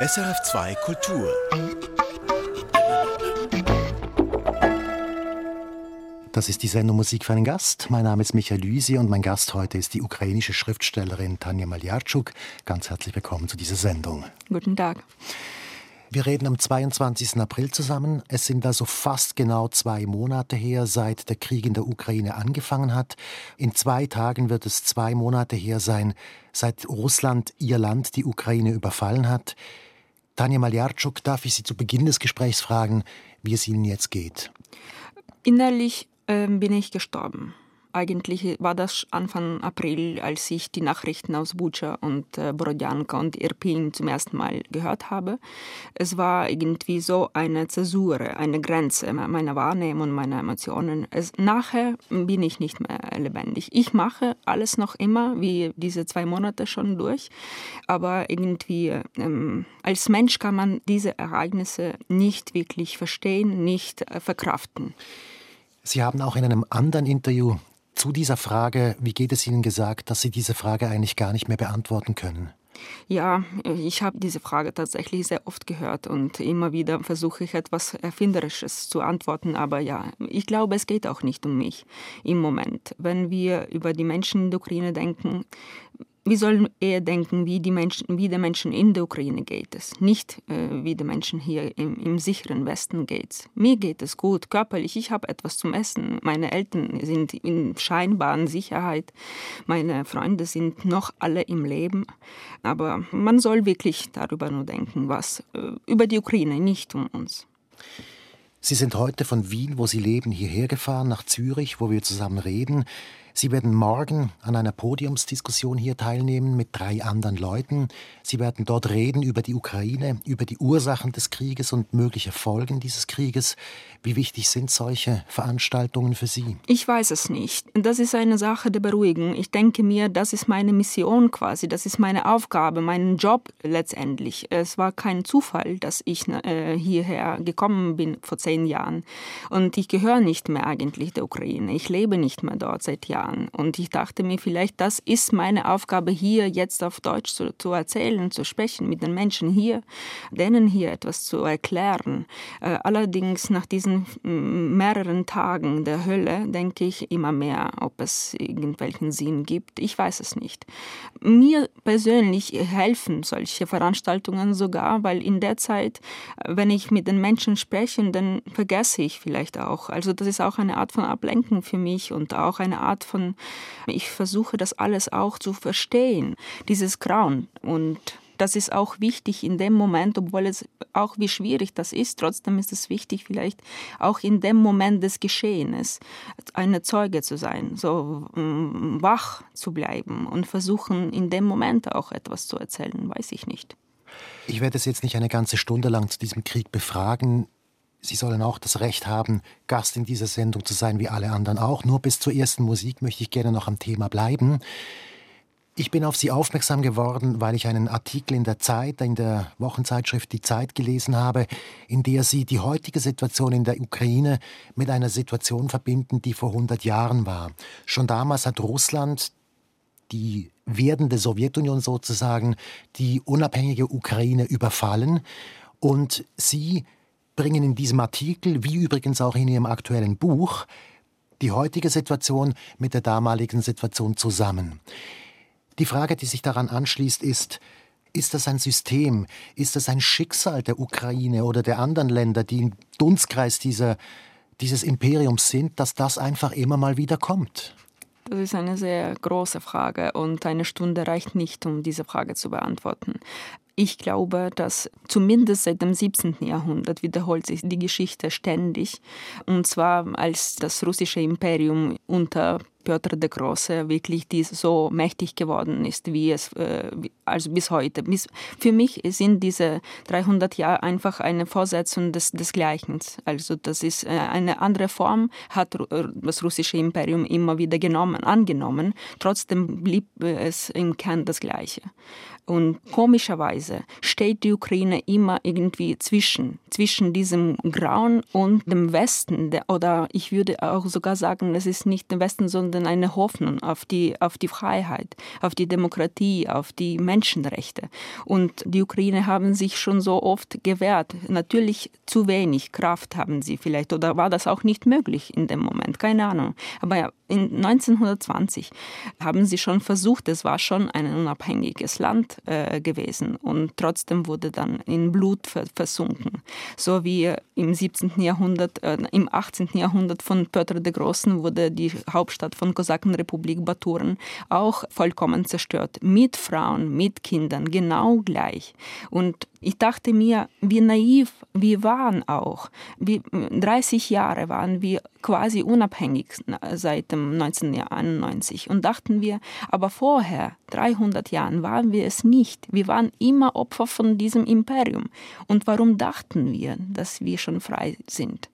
SRF2 Kultur. Das ist die Sendung Musik für einen Gast. Mein Name ist Michael Lüsi und mein Gast heute ist die ukrainische Schriftstellerin Tanja Maljarczuk. Ganz herzlich willkommen zu dieser Sendung. Guten Tag. Wir reden am 22. April zusammen. Es sind also fast genau zwei Monate her, seit der Krieg in der Ukraine angefangen hat. In zwei Tagen wird es zwei Monate her sein, seit Russland ihr Land, die Ukraine, überfallen hat. Tanja Maljarczuk, darf ich Sie zu Beginn des Gesprächs fragen, wie es Ihnen jetzt geht? Innerlich äh, bin ich gestorben. Eigentlich war das Anfang April, als ich die Nachrichten aus Bucha und äh, Borodjanka und Irpin zum ersten Mal gehört habe. Es war irgendwie so eine Zäsur, eine Grenze meiner Wahrnehmung, meiner Emotionen. Es, nachher bin ich nicht mehr lebendig. Ich mache alles noch immer, wie diese zwei Monate schon durch, aber irgendwie ähm, als Mensch kann man diese Ereignisse nicht wirklich verstehen, nicht äh, verkraften. Sie haben auch in einem anderen Interview zu dieser Frage, wie geht es Ihnen gesagt, dass Sie diese Frage eigentlich gar nicht mehr beantworten können? Ja, ich habe diese Frage tatsächlich sehr oft gehört und immer wieder versuche ich etwas Erfinderisches zu antworten. Aber ja, ich glaube, es geht auch nicht um mich im Moment. Wenn wir über die Menschen in der Ukraine denken, wir sollen eher denken, wie, die Menschen, wie den Menschen in der Ukraine geht es, nicht äh, wie den Menschen hier im, im sicheren Westen geht. Mir geht es gut, körperlich, ich habe etwas zum Essen, meine Eltern sind in scheinbaren Sicherheit, meine Freunde sind noch alle im Leben, aber man soll wirklich darüber nur denken, was äh, über die Ukraine, nicht um uns. Sie sind heute von Wien, wo Sie leben, hierher gefahren, nach Zürich, wo wir zusammen reden. Sie werden morgen an einer Podiumsdiskussion hier teilnehmen mit drei anderen Leuten. Sie werden dort reden über die Ukraine, über die Ursachen des Krieges und mögliche Folgen dieses Krieges. Wie wichtig sind solche Veranstaltungen für Sie? Ich weiß es nicht. Das ist eine Sache der Beruhigung. Ich denke mir, das ist meine Mission quasi, das ist meine Aufgabe, mein Job letztendlich. Es war kein Zufall, dass ich äh, hierher gekommen bin vor zehn Jahren. Und ich gehöre nicht mehr eigentlich der Ukraine. Ich lebe nicht mehr dort seit Jahren kann. Und ich dachte mir, vielleicht das ist meine Aufgabe hier jetzt auf Deutsch zu, zu erzählen, zu sprechen mit den Menschen hier, denen hier etwas zu erklären. Äh, allerdings nach diesen mehreren Tagen der Hölle denke ich immer mehr, ob es irgendwelchen Sinn gibt. Ich weiß es nicht. Mir persönlich helfen solche Veranstaltungen sogar, weil in der Zeit, wenn ich mit den Menschen spreche, dann vergesse ich vielleicht auch. Also das ist auch eine Art von Ablenken für mich und auch eine Art von. Ich versuche das alles auch zu verstehen, dieses Grauen. Und das ist auch wichtig in dem Moment, obwohl es auch wie schwierig das ist, trotzdem ist es wichtig, vielleicht auch in dem Moment des Geschehenes eine Zeuge zu sein, so mm, wach zu bleiben und versuchen, in dem Moment auch etwas zu erzählen, weiß ich nicht. Ich werde es jetzt nicht eine ganze Stunde lang zu diesem Krieg befragen. Sie sollen auch das Recht haben, Gast in dieser Sendung zu sein, wie alle anderen auch. Nur bis zur ersten Musik möchte ich gerne noch am Thema bleiben. Ich bin auf Sie aufmerksam geworden, weil ich einen Artikel in der Zeit, in der Wochenzeitschrift Die Zeit gelesen habe, in der Sie die heutige Situation in der Ukraine mit einer Situation verbinden, die vor 100 Jahren war. Schon damals hat Russland die werdende Sowjetunion sozusagen die unabhängige Ukraine überfallen und Sie bringen in diesem Artikel, wie übrigens auch in Ihrem aktuellen Buch, die heutige Situation mit der damaligen Situation zusammen. Die Frage, die sich daran anschließt, ist, ist das ein System, ist das ein Schicksal der Ukraine oder der anderen Länder, die im Dunstkreis dieser, dieses Imperiums sind, dass das einfach immer mal wieder kommt? Das ist eine sehr große Frage und eine Stunde reicht nicht, um diese Frage zu beantworten. Ich glaube, dass zumindest seit dem 17. Jahrhundert wiederholt sich die Geschichte ständig. Und zwar als das russische Imperium unter Piotr der Große wirklich so mächtig geworden ist, wie es äh, also bis heute. Für mich sind diese 300 Jahre einfach eine Vorsetzung des, des Gleichen. Also das ist äh, eine andere Form, hat das russische Imperium immer wieder genommen, angenommen. Trotzdem blieb es im Kern das Gleiche. Und komischerweise steht die Ukraine immer irgendwie zwischen, zwischen diesem Grauen und dem Westen. Oder ich würde auch sogar sagen, es ist nicht der Westen, sondern eine Hoffnung auf die, auf die Freiheit, auf die Demokratie, auf die Menschenrechte. Und die Ukraine haben sich schon so oft gewehrt. Natürlich zu wenig Kraft haben sie vielleicht oder war das auch nicht möglich in dem Moment, keine Ahnung. Aber in 1920 haben sie schon versucht, es war schon ein unabhängiges Land äh, gewesen und trotzdem wurde dann in Blut versunken. So wie im 17. Jahrhundert, äh, im 18. Jahrhundert von Petr der Großen wurde die Hauptstadt von Kosakenrepublik Baturen auch vollkommen zerstört. Mit Frauen, mit Kindern, genau gleich. Und ich dachte mir, wie naiv wir waren auch. Wie 30 Jahre waren wir quasi unabhängig seit dem 1991 und dachten wir, aber vorher, 300 Jahren, waren wir es nicht. Wir waren immer Opfer von diesem Imperium. Und warum dachten wir, dass wir schon frei sind?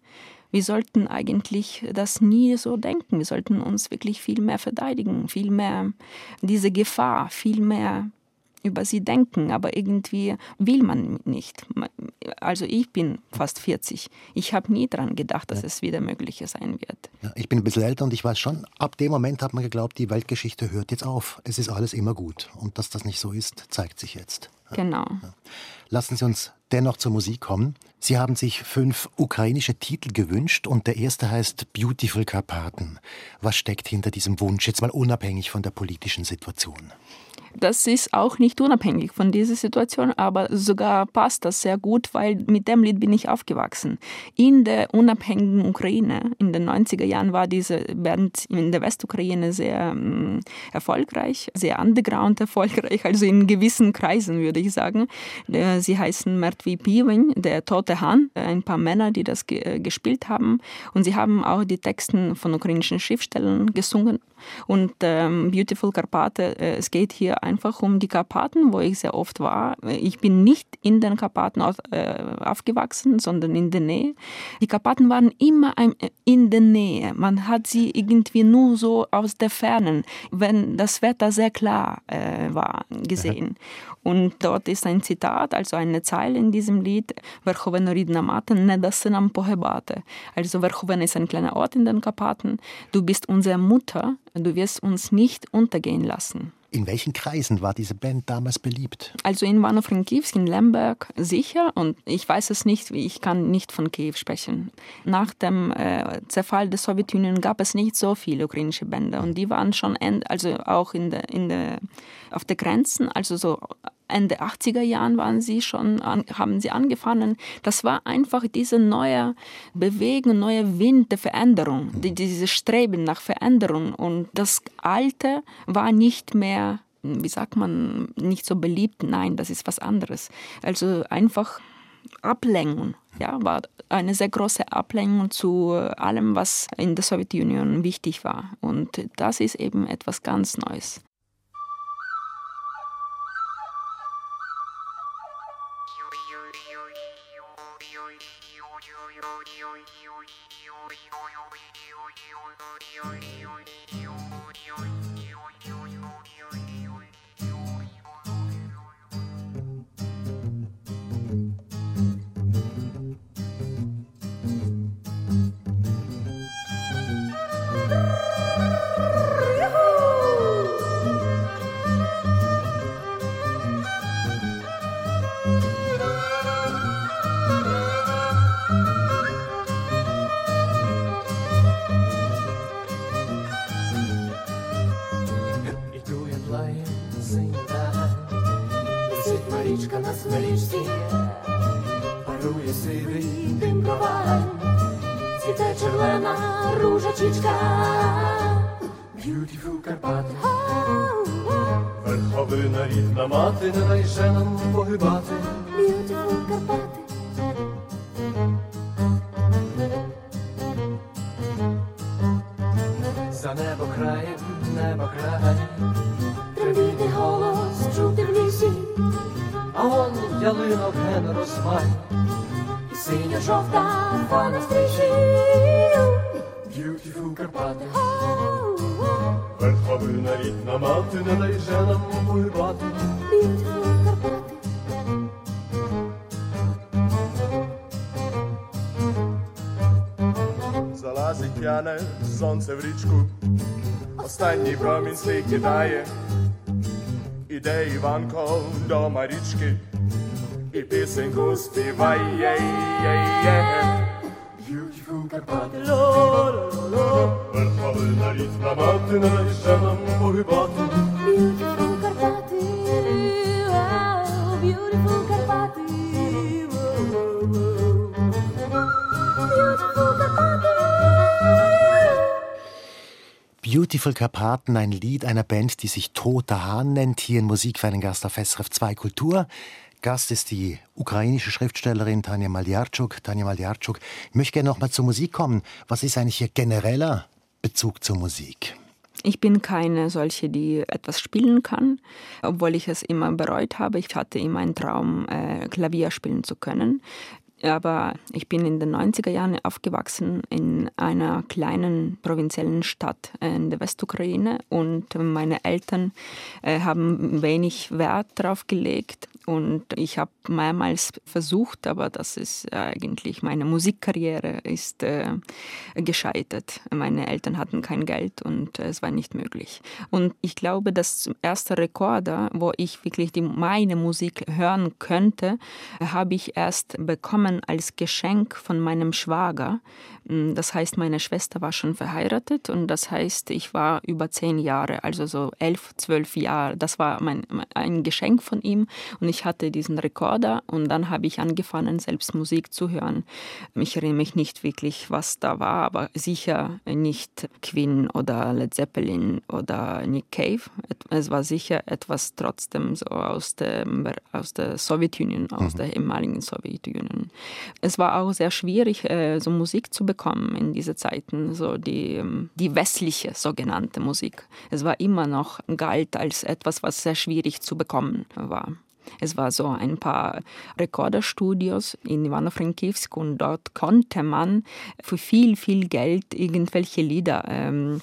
Wir sollten eigentlich das nie so denken. Wir sollten uns wirklich viel mehr verteidigen, viel mehr diese Gefahr, viel mehr über sie denken, aber irgendwie will man nicht. Also ich bin fast 40. Ich habe nie daran gedacht, dass ja. es wieder möglich sein wird. Ja, ich bin ein bisschen älter und ich weiß schon, ab dem Moment hat man geglaubt, die Weltgeschichte hört jetzt auf. Es ist alles immer gut. Und dass das nicht so ist, zeigt sich jetzt. Genau. Lassen Sie uns dennoch zur Musik kommen. Sie haben sich fünf ukrainische Titel gewünscht und der erste heißt Beautiful Karpaten. Was steckt hinter diesem Wunsch, jetzt mal unabhängig von der politischen Situation? Das ist auch nicht unabhängig von dieser Situation, aber sogar passt das sehr gut, weil mit dem Lied bin ich aufgewachsen. In der unabhängigen Ukraine, in den 90er Jahren war diese Band in der Westukraine sehr ähm, erfolgreich, sehr underground erfolgreich, also in gewissen Kreisen würde ich sagen. Sie heißen Mertvi Piven, der tote Hahn, ein paar Männer, die das ge äh, gespielt haben und sie haben auch die Texte von ukrainischen Schriftstellern gesungen und ähm, Beautiful Karpaten, äh, es geht hier einfach um die Karpaten, wo ich sehr oft war. Ich bin nicht in den Karpaten auf, äh, aufgewachsen, sondern in der Nähe. Die Karpaten waren immer ein, äh, in der Nähe. Man hat sie irgendwie nur so aus der Ferne, wenn das Wetter sehr klar äh, war, gesehen. Und dort ist ein Zitat, also eine Zeile in diesem Lied, Verhoveno Ridna Mate, Nedasenam Pohebate. Also Verhoveno ist ein kleiner Ort in den Karpaten. Du bist unsere Mutter, du wirst uns nicht untergehen lassen. In welchen Kreisen war diese Band damals beliebt? Also in Ivano-Frankivsk, in Lemberg sicher und ich weiß es nicht, ich kann nicht von Kiew sprechen. Nach dem äh, Zerfall der Sowjetunion gab es nicht so viele ukrainische Bänder und die waren schon, end, also auch in der, in der, auf der Grenzen, also so Ende 80er Jahren waren sie schon, haben sie angefangen. Das war einfach diese neue Bewegung, neue Wind der Veränderung, die, dieses Streben nach Veränderung. Und das Alte war nicht mehr, wie sagt man, nicht so beliebt. Nein, das ist was anderes. Also einfach Ablenkung. Ja, war eine sehr große Ablenkung zu allem, was in der Sowjetunion wichtig war. Und das ist eben etwas ganz Neues. на річці, парує сивий дим цвіте червона ружачічка, Beautiful Карпати, верховина рідна мати, не найже нам погибати. Beautiful Карпати. За небо крає. ялинок ген розмай, і синьо жовта фана стрижів, Beautiful Карпати, верховина рідна мати, не дайже нам воювати. Карпати. Залазить п'яне сонце в річку, останній промінь слик кидає. Іде Іванко до Марічки. пісеньку співає. Beautiful Карпати, ло-ло-ло, верховина рідна мати, найше нам погибати. Beautiful Карпати, wow, beautiful Карпати, wow, beautiful Карпати. Beautiful Karpaten, ein Lied einer Band, die sich Toter Hahn nennt, hier in Musik für einen Gast auf SRF 2 Kultur. Gast ist die ukrainische Schriftstellerin Tanja Maljarczuk. Tanja Maljarczuk, ich möchte gerne noch mal zur Musik kommen. Was ist eigentlich Ihr genereller Bezug zur Musik? Ich bin keine solche, die etwas spielen kann, obwohl ich es immer bereut habe. Ich hatte immer einen Traum, äh, Klavier spielen zu können. Aber ich bin in den 90er Jahren aufgewachsen in einer kleinen provinziellen Stadt in der Westukraine und meine Eltern äh, haben wenig Wert darauf gelegt und ich habe mehrmals versucht, aber das ist eigentlich meine Musikkarriere ist äh, gescheitert. Meine Eltern hatten kein Geld und äh, es war nicht möglich. Und ich glaube, das erste Rekorder, wo ich wirklich die, meine Musik hören könnte, habe ich erst bekommen als Geschenk von meinem Schwager. Das heißt, meine Schwester war schon verheiratet und das heißt, ich war über zehn Jahre, also so elf, zwölf Jahre. Das war mein, ein Geschenk von ihm und ich hatte diesen Rekorder und dann habe ich angefangen, selbst Musik zu hören. Ich erinnere mich nicht wirklich, was da war, aber sicher nicht Queen oder Led Zeppelin oder Nick Cave. Es war sicher etwas trotzdem so aus der, aus der Sowjetunion, aus mhm. der ehemaligen Sowjetunion. Es war auch sehr schwierig, äh, so Musik zu bekommen in diese Zeiten, so die, die westliche sogenannte Musik. Es war immer noch galt als etwas, was sehr schwierig zu bekommen war. Es war so ein paar Rekorderstudios in Ivano-Frankivsk und dort konnte man für viel, viel Geld irgendwelche Lieder ähm,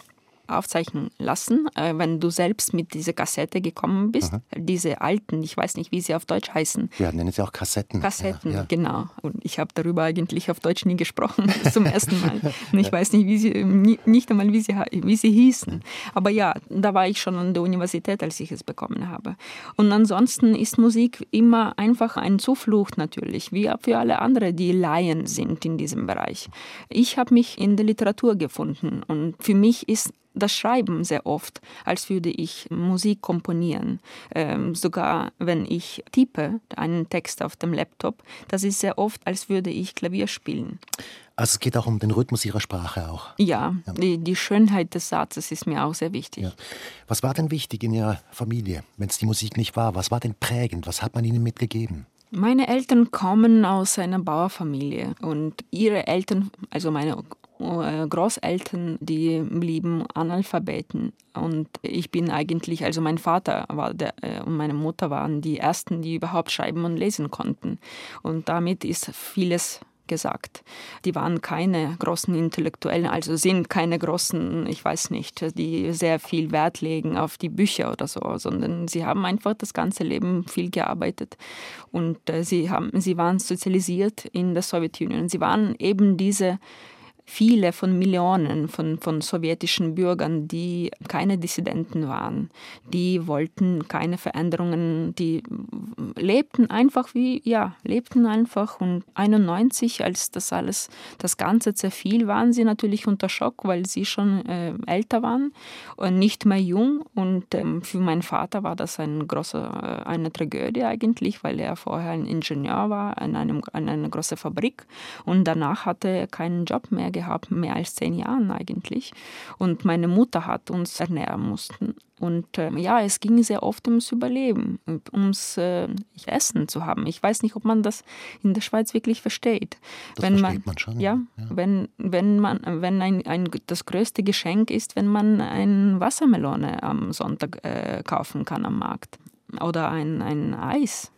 aufzeichnen lassen, äh, wenn du selbst mit dieser Kassette gekommen bist. Aha. Diese alten, ich weiß nicht, wie sie auf Deutsch heißen. Ja, nennen sie auch Kassetten. Kassetten, ja, ja. genau. Und ich habe darüber eigentlich auf Deutsch nie gesprochen, zum ersten Mal. Und ich weiß nicht, wie sie, nicht einmal, wie sie, wie sie hießen. Aber ja, da war ich schon an der Universität, als ich es bekommen habe. Und ansonsten ist Musik immer einfach ein Zuflucht natürlich, wie für alle anderen, die Laien sind in diesem Bereich. Ich habe mich in der Literatur gefunden und für mich ist das Schreiben sehr oft, als würde ich Musik komponieren. Ähm, sogar wenn ich tippe einen Text auf dem Laptop, das ist sehr oft, als würde ich Klavier spielen. Also es geht auch um den Rhythmus Ihrer Sprache auch. Ja, ja. Die, die, Schönheit des Satzes ist mir auch sehr wichtig. Ja. Was war denn wichtig in Ihrer Familie, wenn es die Musik nicht war? Was war denn prägend? Was hat man Ihnen mitgegeben? Meine Eltern kommen aus einer Bauerfamilie und ihre Eltern, also meine äh, Großeltern, die blieben Analphabeten. Und ich bin eigentlich, also mein Vater war der, äh, und meine Mutter waren die ersten, die überhaupt schreiben und lesen konnten. Und damit ist vieles gesagt. Die waren keine großen Intellektuellen, also sind keine großen, ich weiß nicht, die sehr viel Wert legen auf die Bücher oder so, sondern sie haben einfach das ganze Leben viel gearbeitet und äh, sie, haben, sie waren sozialisiert in der Sowjetunion. Sie waren eben diese viele von Millionen von, von sowjetischen Bürgern, die keine Dissidenten waren, die wollten keine Veränderungen, die lebten einfach wie, ja, lebten einfach. Und 91, als das alles, das Ganze zerfiel, waren sie natürlich unter Schock, weil sie schon äh, älter waren und nicht mehr jung. Und ähm, für meinen Vater war das ein großer, äh, eine Tragödie eigentlich, weil er vorher ein Ingenieur war an, einem, an einer großen Fabrik. Und danach hatte er keinen Job mehr gehabt, mehr als zehn Jahren eigentlich. Und meine Mutter hat uns ernähren mussten. Und äh, ja, es ging sehr oft ums Überleben, ums äh, Essen zu haben. Ich weiß nicht, ob man das in der Schweiz wirklich versteht. Das wenn versteht man, man schon. Ja, ja, wenn, wenn man, wenn ein, ein, das größte Geschenk ist, wenn man eine Wassermelone am Sonntag äh, kaufen kann am Markt oder ein, ein Eis.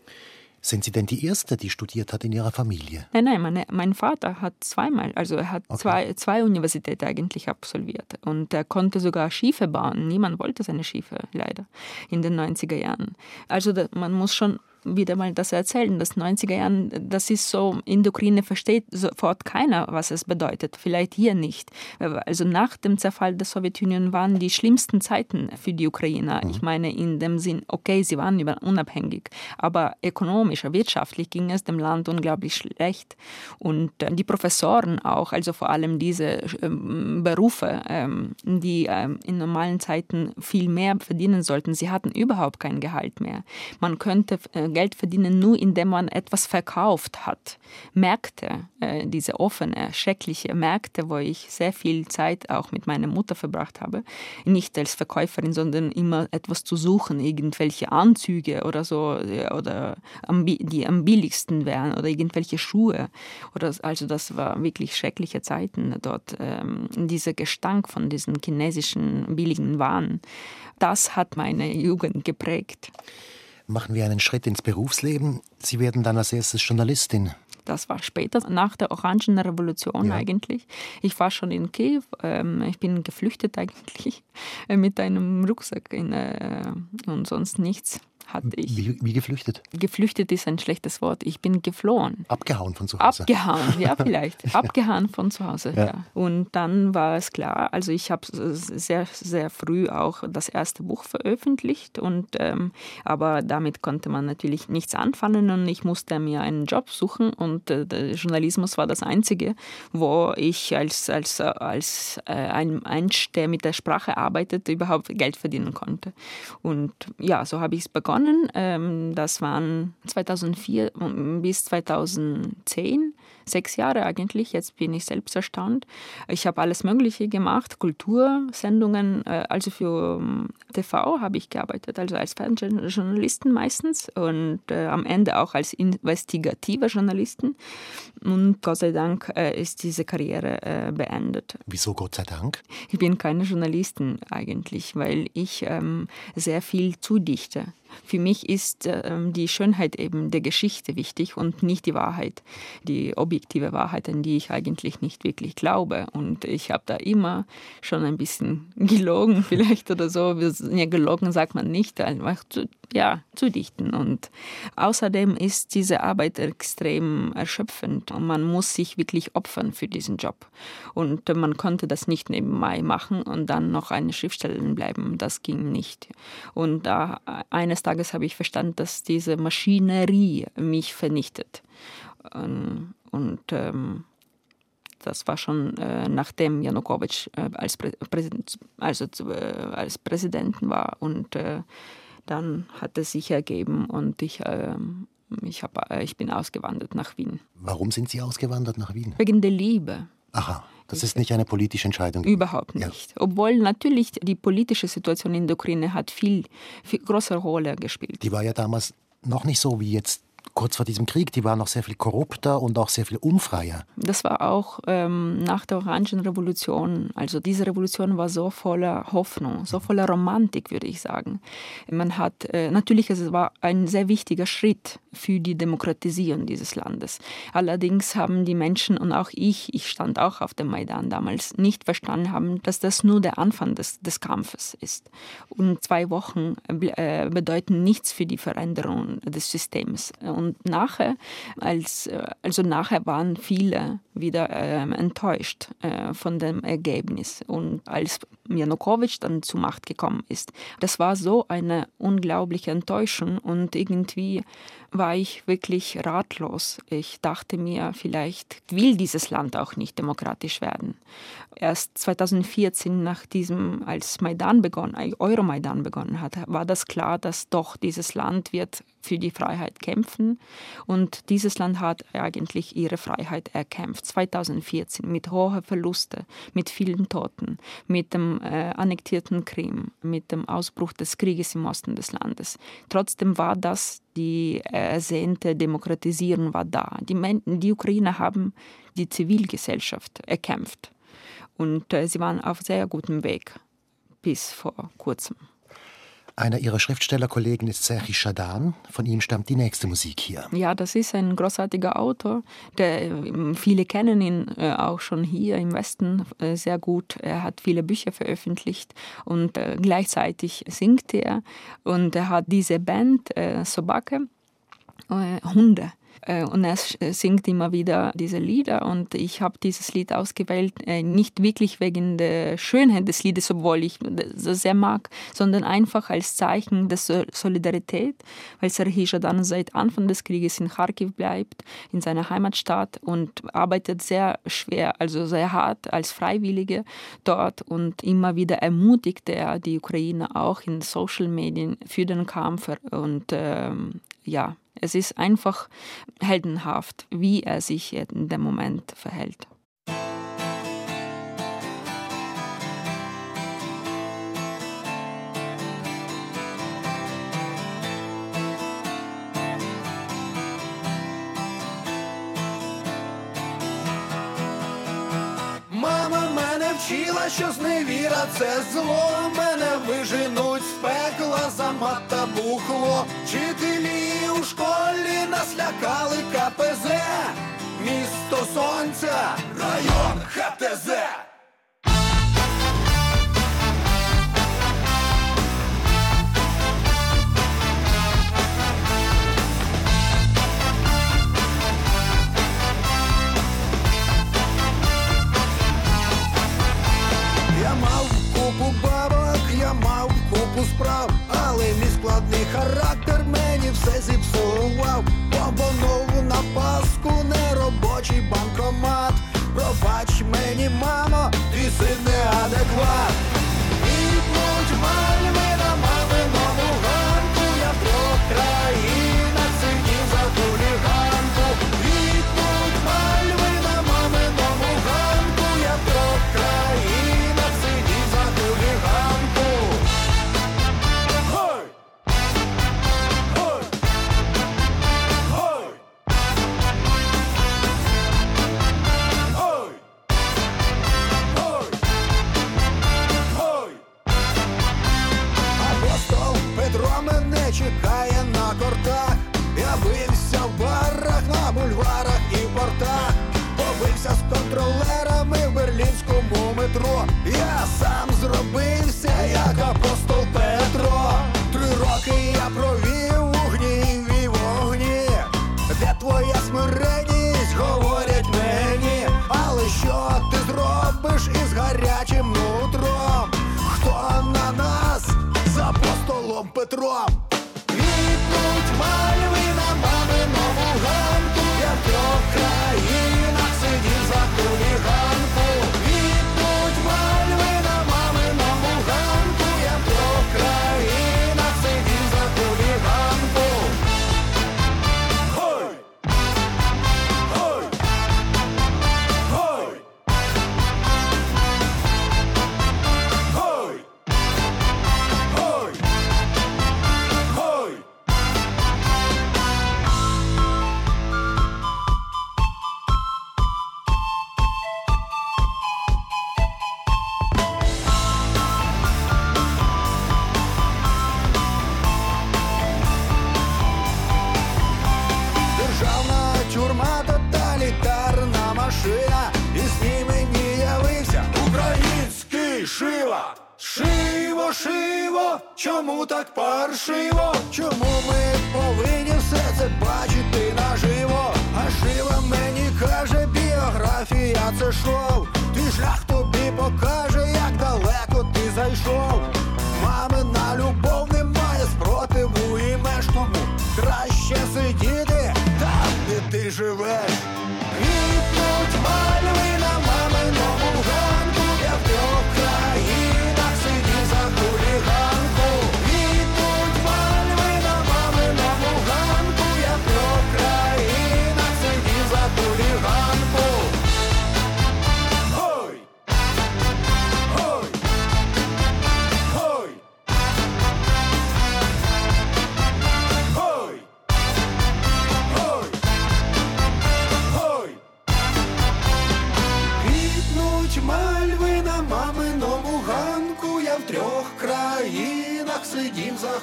Sind Sie denn die Erste, die studiert hat in Ihrer Familie? Nein, nein, meine, mein Vater hat zweimal, also er hat okay. zwei, zwei Universitäten eigentlich absolviert. Und er konnte sogar Schiffe bauen. Niemand wollte seine Schiffe, leider, in den 90er Jahren. Also da, man muss schon wieder mal das erzählen. Das 90er Jahren, das ist so, in der Ukraine versteht sofort keiner, was es bedeutet. Vielleicht hier nicht. Also nach dem Zerfall der Sowjetunion waren die schlimmsten Zeiten für die Ukrainer. Ich meine in dem Sinn, okay, sie waren unabhängig, aber ökonomisch, wirtschaftlich ging es dem Land unglaublich schlecht. Und äh, die Professoren auch, also vor allem diese ähm, Berufe, ähm, die ähm, in normalen Zeiten viel mehr verdienen sollten, sie hatten überhaupt kein Gehalt mehr. Man könnte äh, Geld verdienen nur, indem man etwas verkauft hat. Märkte, äh, diese offene, schreckliche Märkte, wo ich sehr viel Zeit auch mit meiner Mutter verbracht habe, nicht als Verkäuferin, sondern immer etwas zu suchen, irgendwelche Anzüge oder so, äh, oder die am billigsten wären oder irgendwelche Schuhe. Also das war wirklich schreckliche Zeiten dort. Ähm, dieser Gestank von diesen chinesischen billigen Waren, das hat meine Jugend geprägt. Machen wir einen Schritt ins Berufsleben. Sie werden dann als erstes Journalistin. Das war später, nach der Orangen Revolution ja. eigentlich. Ich war schon in Kiew, ähm, ich bin geflüchtet eigentlich mit einem Rucksack in, äh, und sonst nichts hatte ich. Wie, wie, geflüchtet? Geflüchtet ist ein schlechtes Wort. Ich bin geflohen. Abgehauen von zu Hause? Abgehauen, ja, vielleicht. Abgehauen von zu Hause, ja. ja. Und dann war es klar, also ich habe sehr, sehr früh auch das erste Buch veröffentlicht, und, ähm, aber damit konnte man natürlich nichts anfangen und ich musste mir einen Job suchen und äh, der Journalismus war das Einzige, wo ich als, als, als äh, ein Mensch, der mit der Sprache arbeitet, überhaupt Geld verdienen konnte. Und ja, so habe ich es begonnen begonnen. Ähm, das waren 2004 bis 2010 sechs Jahre eigentlich. Jetzt bin ich selbst erstaunt. Ich habe alles Mögliche gemacht, Kultursendungen, äh, also für ähm, TV habe ich gearbeitet, also als Fernsehjournalisten meistens und äh, am Ende auch als investigative Journalisten. Und Gott sei Dank äh, ist diese Karriere äh, beendet. Wieso Gott sei Dank? Ich bin keine Journalistin eigentlich, weil ich ähm, sehr viel zudichte. Für mich ist ähm, die Schönheit eben der Geschichte wichtig und nicht die Wahrheit, die objektive Wahrheit, an die ich eigentlich nicht wirklich glaube. Und ich habe da immer schon ein bisschen gelogen vielleicht oder so. Ja, gelogen sagt man nicht, einfach ja, zu dichten. Und außerdem ist diese Arbeit extrem erschöpfend und man muss sich wirklich opfern für diesen Job. Und man konnte das nicht nebenbei machen und dann noch eine Schriftstellerin bleiben. Das ging nicht. Und da eines Tages habe ich verstanden, dass diese Maschinerie mich vernichtet. Ähm, und ähm, das war schon äh, nachdem Janukowitsch äh, als, Prä Präsident, also, äh, als Präsidenten war. Und äh, dann hat es sich ergeben und ich, ähm, ich, hab, äh, ich bin ausgewandert nach Wien. Warum sind Sie ausgewandert nach Wien? Wegen der Liebe. Aha. Das ist nicht eine politische Entscheidung. Überhaupt nicht. Ja. Obwohl natürlich die politische Situation in der Ukraine hat viel, viel größere Rolle gespielt. Die war ja damals noch nicht so wie jetzt kurz vor diesem Krieg, die war noch sehr viel korrupter und auch sehr viel unfreier. Das war auch ähm, nach der Orangenrevolution. Also diese Revolution war so voller Hoffnung, so voller Romantik, würde ich sagen. Man hat äh, natürlich, es war ein sehr wichtiger Schritt für die Demokratisierung dieses Landes. Allerdings haben die Menschen und auch ich, ich stand auch auf dem Maidan damals, nicht verstanden haben, dass das nur der Anfang des, des Kampfes ist. Und zwei Wochen äh, bedeuten nichts für die Veränderung des Systems. Und nachher, als, äh, also nachher waren viele wieder äh, enttäuscht äh, von dem Ergebnis. Und als Janukowitsch dann zur Macht gekommen ist, das war so eine unglaubliche Enttäuschung und irgendwie war ich wirklich ratlos. Ich dachte mir, vielleicht will dieses Land auch nicht demokratisch werden. Erst 2014, nach diesem, als Maidan begonnen, Euromaidan begonnen hat, war das klar, dass doch dieses Land wird für die Freiheit kämpfen. Und dieses Land hat eigentlich ihre Freiheit erkämpft. 2014 mit hohen Verlusten, mit vielen Toten, mit dem äh, annektierten Krim, mit dem Ausbruch des Krieges im Osten des Landes. Trotzdem war das die ersehnte Demokratisierung war da. Die, Men die Ukrainer haben die Zivilgesellschaft erkämpft und äh, sie waren auf sehr gutem Weg bis vor kurzem. Einer ihrer Schriftstellerkollegen ist Serhi Shadan. Von ihm stammt die nächste Musik hier. Ja, das ist ein großartiger Autor. Der, ähm, viele kennen ihn äh, auch schon hier im Westen äh, sehr gut. Er hat viele Bücher veröffentlicht und äh, gleichzeitig singt er. Und er hat diese Band Sobake Hunde. Äh, Und er sch- singt immer wieder diese Lieder und ich habe dieses Lied ausgewählt, äh, nicht wirklich wegen der Schönheit des Liedes, obwohl ich das sehr mag, sondern einfach als Zeichen der So- Solidarität, weil Serhii Jadan seit Anfang des Krieges in Kharkiv bleibt, in seiner Heimatstadt und arbeitet sehr schwer, also sehr hart als Freiwillige dort und immer wieder ermutigt er die Ukraine auch in Social Medien für den Kampf und ähm, ja, es ist einfach heldenhaft, wie er sich in dem Moment verhält. Вчила, що зневіра це зло. Мене виженуть з пекла за мата бухло. Вчителі у школі нас лякали КПЗ. Місто сонця, район ХТЗ. Мені, мамо, ти син неадекват. Ти зробиш із гарячим нутром? Хто на нас за апостолом Петром?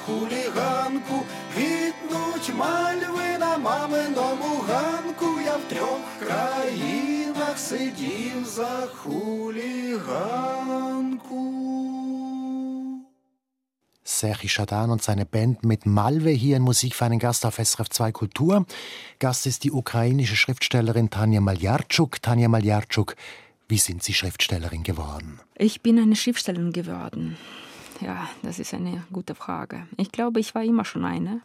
сидів за хуліганку. Квітнуть мальви на маминому ганку, я в трьох країнах сидів за хуліганку. Serhi Shadan und seine Band mit Malve hier in Musik für einen Gast auf SRF 2 Kultur. Gast ist die ukrainische Schriftstellerin Tanja Maljarczuk. Tanja Maljarczuk, wie sind Sie Schriftstellerin geworden? Ich bin eine Schriftstellerin geworden. Ja, das ist eine gute Frage. Ich glaube, ich war immer schon eine.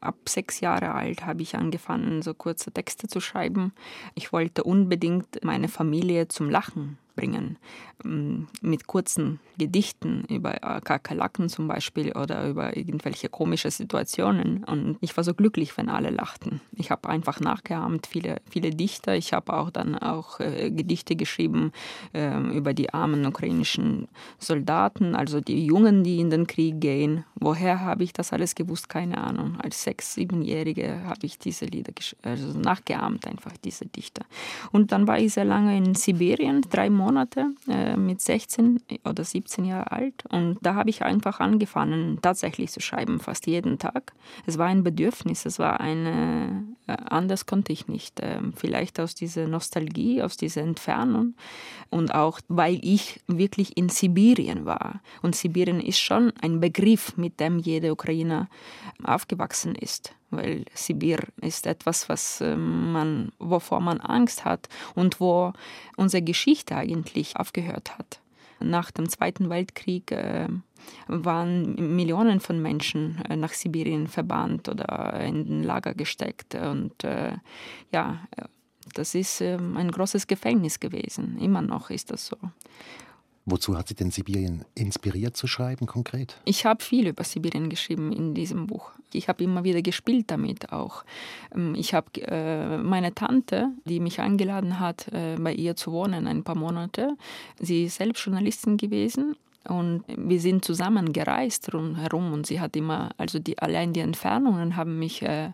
Ab sechs Jahre alt habe ich angefangen, so kurze Texte zu schreiben. Ich wollte unbedingt meine Familie zum Lachen bringen. Mm, mit kurzen Gedichten über äh, Kakerlaken zum Beispiel oder über irgendwelche komische Situationen. Und ich war so glücklich, wenn alle lachten. Ich habe einfach nachgeahmt viele, viele Dichter. Ich habe auch dann auch äh, Gedichte geschrieben äh, über die armen ukrainischen Soldaten, also die Jungen, die in den Krieg gehen. Woher habe ich das alles gewusst? Keine Ahnung. Als sechs-, siebenjährige habe ich diese Lieder also nachgeahmt, einfach diese Dichter. Und dann war ich sehr lange in Sibirien, drei Monate äh, mit 16 oder 17 Jahren alt. Und da habe ich einfach angefangen, tatsächlich zu schreiben, fast jeden Tag. Es war ein Bedürfnis, es war eine, äh, anders konnte ich nicht. Äh, vielleicht aus dieser Nostalgie, aus dieser Entfernung und auch, weil ich wirklich in Sibirien war. Und Sibirien ist schon ein Begriff, mit dem jeder Ukrainer aufgewachsen ist weil Sibir ist etwas, was ähm, man, wovor man Angst hat und wo unsere Geschichte eigentlich aufgehört hat. Nach dem Zweiten Weltkrieg äh, waren Millionen von Menschen äh, nach Sibirien verbannt oder in den Lager gesteckt. Und äh, ja, das ist ähm, ein großes Gefängnis gewesen. Immer noch ist das so. Wozu hat Sie denn Sibirien inspiriert zu schreiben konkret? Ich habe viel über Sibirien geschrieben in diesem Buch. Ich habe immer wieder gespielt damit auch. Ähm, ich habe äh, meine Tante, die mich eingeladen hat, äh, bei ihr zu wohnen, ein paar Monate. Sie ist selbst Journalistin gewesen und wir sind zusammen gereist rundherum und sie hat immer, also die, allein die Entfernungen haben mich äh,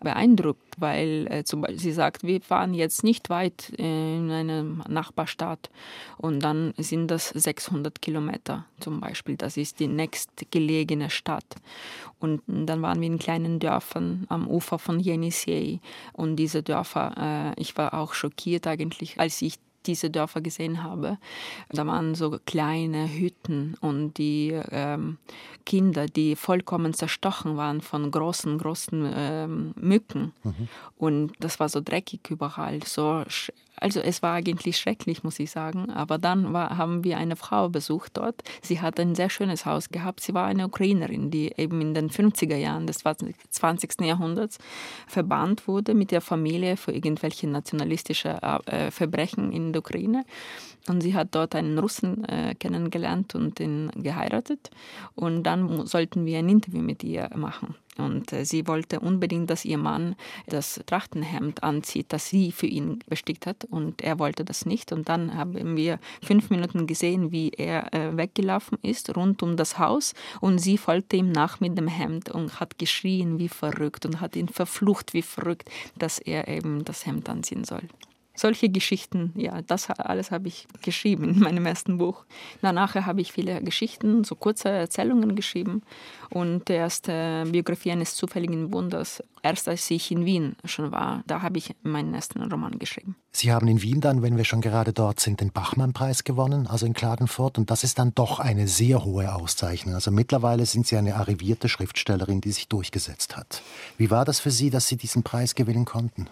beeindruckt, weil äh, zum Beispiel sie sagt, wir fahren jetzt nicht weit in eine Nachbarstadt und dann sind das 600 Kilometer zum Beispiel. Das ist die nächstgelegene Stadt. Und dann waren wir in kleinen Dörfern am Ufer von Jenisei und diese Dörfer, äh, ich war auch schockiert eigentlich, als ich diese Dörfer gesehen habe. Da waren so kleine Hütten und die ähm, Kinder, die vollkommen zerstochen waren von großen, großen ähm, Mücken. Mhm. Und das war so dreckig überall, so also es war eigentlich schrecklich, muss ich sagen. Aber dann war, haben wir eine Frau besucht dort. Sie hat ein sehr schönes Haus gehabt. Sie war eine Ukrainerin, die eben in den 50er Jahren des 20. Jahrhunderts verbannt wurde mit der Familie für irgendwelche nationalistische äh, Verbrechen in der Ukraine. Und sie hat dort einen Russen äh, kennengelernt und ihn geheiratet. Und dann sollten wir ein Interview mit ihr machen. Und äh, sie wollte unbedingt, dass ihr Mann das Trachtenhemd anzieht, das sie für ihn bestickt hat. Und er wollte das nicht. Und dann haben wir fünf Minuten gesehen, wie er äh, weggelaufen ist, rund um das Haus. Und sie folgte ihm nach mit dem Hemd und hat geschrien wie verrückt und hat ihn verflucht wie verrückt, dass er eben das Hemd anziehen soll solche Geschichten, ja, das alles habe ich geschrieben in meinem ersten Buch. Danach habe ich viele Geschichten, so kurze Erzählungen geschrieben und die erste Biografie eines zufälligen Wunders, erst als ich in Wien schon war, da habe ich meinen ersten Roman geschrieben. Sie haben in Wien dann, wenn wir schon gerade dort sind, den Bachmann-Preis gewonnen, also in Klagenfurt und das ist dann doch eine sehr hohe Auszeichnung. Also mittlerweile sind Sie eine arrivierte Schriftstellerin, die sich durchgesetzt hat. Wie war das für Sie, dass Sie diesen Preis gewinnen konnten?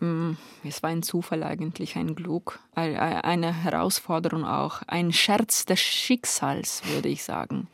Ähm, es war ein Zufall eigentlich, ein Glück, eine Herausforderung auch, ein Scherz des Schicksals, würde ich sagen.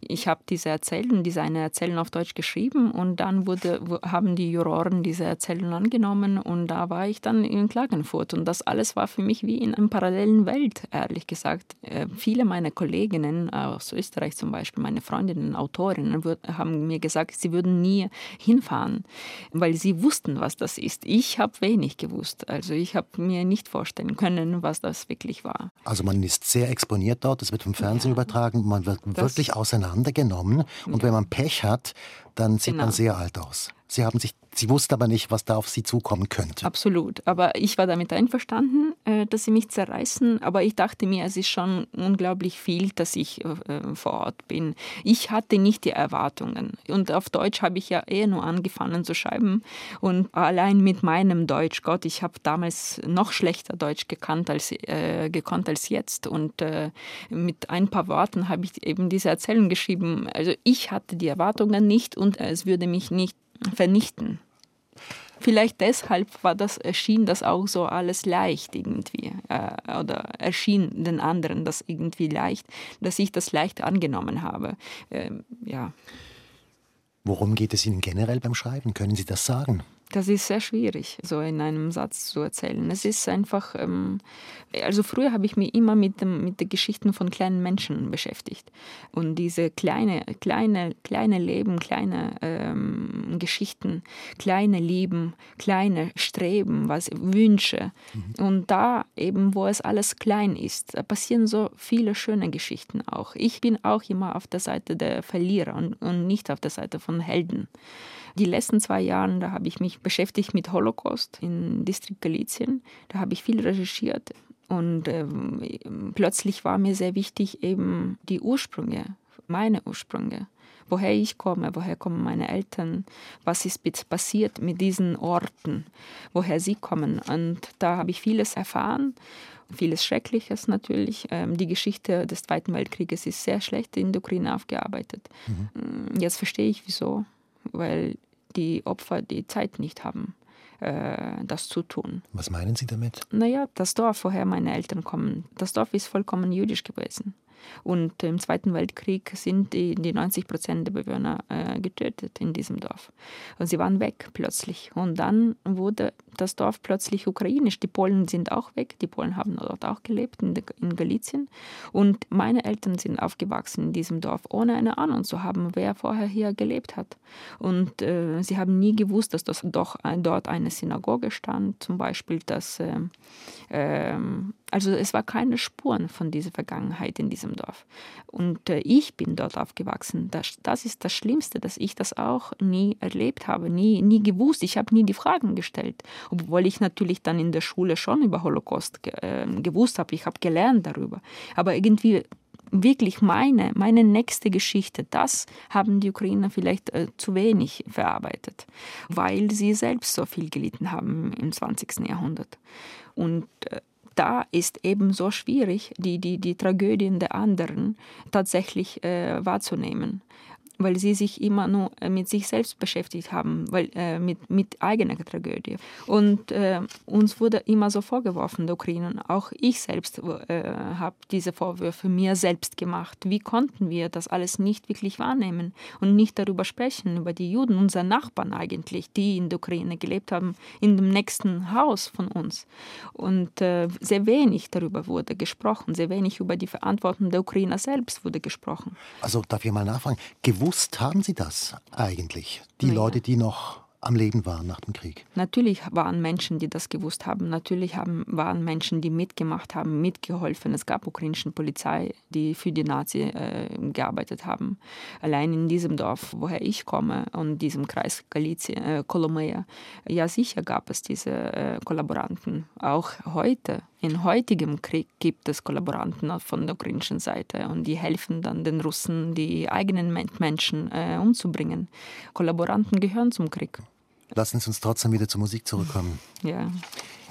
Ich habe diese Erzählung, diese eine Erzählung auf Deutsch geschrieben und dann wurde, haben die Juroren diese Erzählung angenommen und da war ich dann in Klagenfurt und das alles war für mich wie in einer parallelen Welt, ehrlich gesagt. Äh, viele meiner Kolleginnen aus Österreich zum Beispiel, meine Freundinnen, Autorinnen, haben mir gesagt, sie würden nie hinfahren, weil sie wussten, was das ist. Ich habe wenig gewusst. Also ich habe mir nicht vorstellen können, was das wirklich war. Also man ist sehr exponiert dort, es wird vom Fernsehen ja. übertragen, man wird das, wirklich auseinandergenommen und ja. wenn man Pech hat, dann sieht genau. man sehr alt aus. Sie haben sich Sie wusste aber nicht, was da auf Sie zukommen könnte. Absolut. Aber ich war damit einverstanden, äh, dass sie mich zerreißen. Aber ich dachte mir, es ist schon unglaublich viel, dass ich äh, vor Ort bin. Ich hatte nicht die Erwartungen. Und auf Deutsch habe ich ja eher nur angefangen zu schreiben. Und allein mit meinem Deutsch, Gott, ich habe damals noch schlechter Deutsch gekannt als, äh, gekonnt als jetzt. Und äh, mit ein paar Worten habe ich eben diese Erzählung geschrieben. Also ich hatte die Erwartungen nicht und es würde mich nicht vernichten. Vielleicht deshalb war das, erschien das auch so alles leicht irgendwie. Äh, oder erschien den anderen das irgendwie leicht, dass ich das leicht angenommen habe. Ähm, ja. Worum geht es Ihnen generell beim Schreiben? Können Sie das sagen? Das ist sehr schwierig, so in einem Satz zu erzählen. Es ist einfach, ähm, also früher habe ich mich immer mit, dem, mit den Geschichten von kleinen Menschen beschäftigt. Und diese kleine, kleine, kleine Leben, kleine ähm, Geschichten, kleine Lieben, kleine Streben, was, Wünsche. Mhm. Und da eben, wo es alles klein ist, da passieren so viele schöne Geschichten auch. Ich bin auch immer auf der Seite der Verlierer und, und nicht auf der Seite von Helden. Die letzten zwei Jahre, da habe ich mich beschäftigt mit Holocaust in Distrikt Galizien. Da habe ich viel recherchiert und ähm, plötzlich war mir sehr wichtig eben die Ursprünge, meine Ursprünge woher ich komme, woher kommen meine Eltern, was ist passiert mit diesen Orten, woher sie kommen. Und da habe ich vieles erfahren, vieles Schreckliches natürlich. Ähm, die Geschichte des Zweiten Weltkrieges ist sehr schlecht in der Ukraine aufgearbeitet. Mhm. Jetzt verstehe ich wieso, weil die Opfer die Zeit nicht haben, äh, das zu tun. Was meinen Sie damit? Naja, das Dorf, woher meine Eltern kommen, das Dorf ist vollkommen jüdisch gewesen. Und im Zweiten Weltkrieg sind die, die 90 Prozent der Bewohner äh, getötet in diesem Dorf. Und sie waren weg plötzlich. Und dann wurde das Dorf plötzlich ukrainisch. Die Polen sind auch weg. Die Polen haben dort auch gelebt, in, in Galizien. Und meine Eltern sind aufgewachsen in diesem Dorf, ohne eine Ahnung zu haben, wer vorher hier gelebt hat. Und äh, sie haben nie gewusst, dass das doch dort eine Synagoge stand, zum Beispiel, dass äh, also es war keine Spuren von dieser Vergangenheit in diesem Dorf. Und äh, ich bin dort aufgewachsen. Das, das ist das Schlimmste, dass ich das auch nie erlebt habe, nie, nie gewusst. Ich habe nie die Fragen gestellt, obwohl ich natürlich dann in der Schule schon über Holocaust äh, gewusst habe. Ich habe gelernt darüber. Aber irgendwie wirklich meine, meine nächste Geschichte, das haben die Ukrainer vielleicht äh, zu wenig verarbeitet, weil sie selbst so viel gelitten haben im 20. Jahrhundert. Und äh, da ist eben so schwierig, die, die, die Tragödien der anderen tatsächlich äh, wahrzunehmen weil sie sich immer nur äh, mit sich selbst beschäftigt haben, weil, äh, mit, mit eigener Tragödie. Und äh, uns wurde immer so vorgeworfen, der Ukraine, auch ich selbst äh, habe diese Vorwürfe mir selbst gemacht. Wie konnten wir das alles nicht wirklich wahrnehmen und nicht darüber sprechen, über die Juden, unsere Nachbarn eigentlich, die in der Ukraine gelebt haben, in dem nächsten Haus von uns. Und äh, sehr wenig darüber wurde gesprochen, sehr wenig über die Verantwortung der Ukrainer selbst wurde gesprochen. Also darf ich mal nachfragen, gewusst gewusst haben Sie das eigentlich? Die ja. Leute, die noch am Leben waren nach dem Krieg? Natürlich waren Menschen, die das gewusst haben. Natürlich haben, waren Menschen, die mitgemacht haben, mitgeholfen. Es gab ukrainische Polizei, die für die Nazi äh, gearbeitet haben. Allein in diesem Dorf, woher ich komme, und diesem Kreis Galizien, äh, Kolomea, ja sicher gab es diese äh, Kollaboranten. Auch heute, in heutigem Krieg, gibt es Kollaboranten von der ukrainischen Seite und die helfen dann den Russen, die eigenen Menschen äh, umzubringen. Kollaboranten gehören zum Krieg. Lassen Sie uns trotzdem wieder zur Musik zurückkommen. Ja.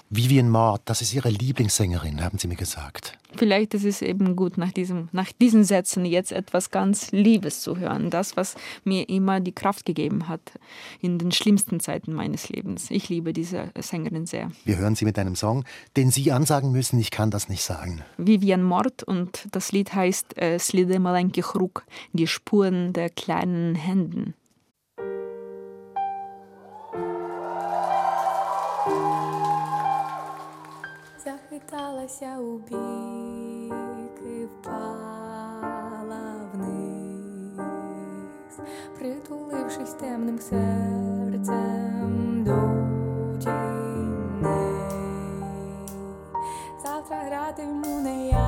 Vivian Maud, das ist Ihre Lieblingssängerin, haben Sie mir gesagt. Vielleicht ist es eben gut, nach, diesem, nach diesen Sätzen jetzt etwas ganz Liebes zu hören. Das, was mir immer die Kraft gegeben hat in den schlimmsten Zeiten meines Lebens. Ich liebe diese Sängerin sehr. Wir hören sie mit einem Song, den Sie ansagen müssen. Ich kann das nicht sagen. Vivian Mord und das Lied heißt äh, Slide Malenki Chruk, die Spuren der kleinen Händen. Захиталася у бік і впала вниз, притулившись темним серцем до тіней. Завтра гратиму не я.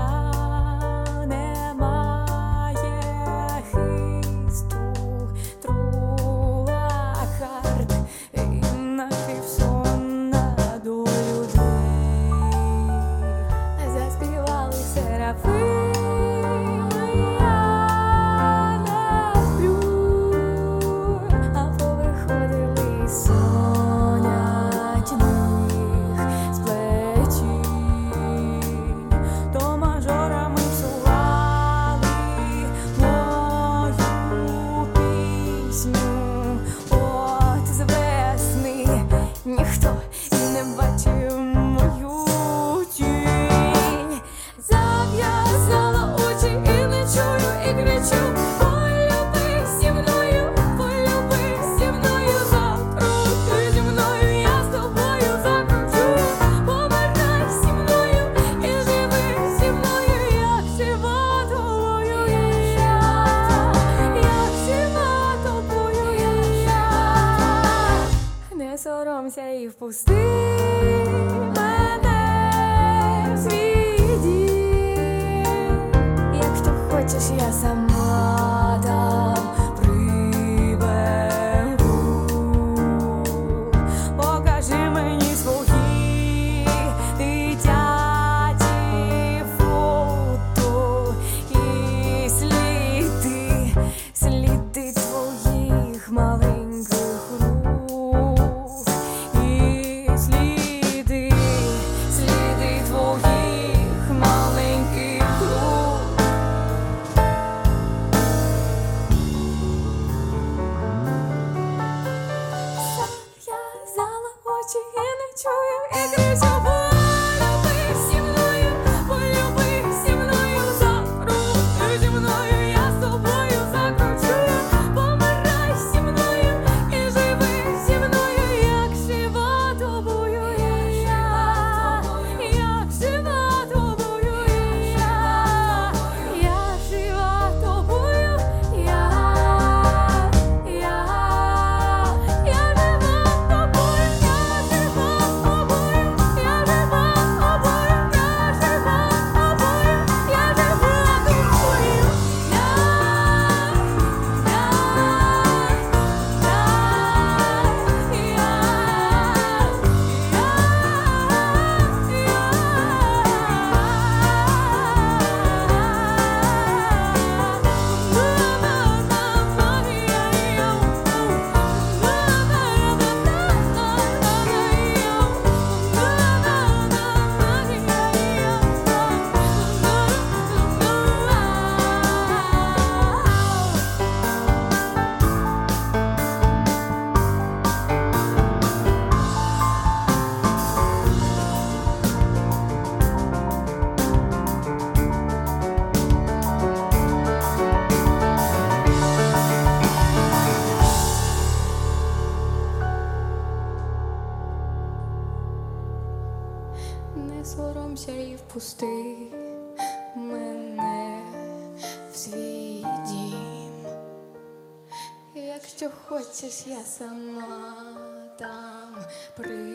Мене в свій дім. Якщо хочеш, я сама я сама там приберу.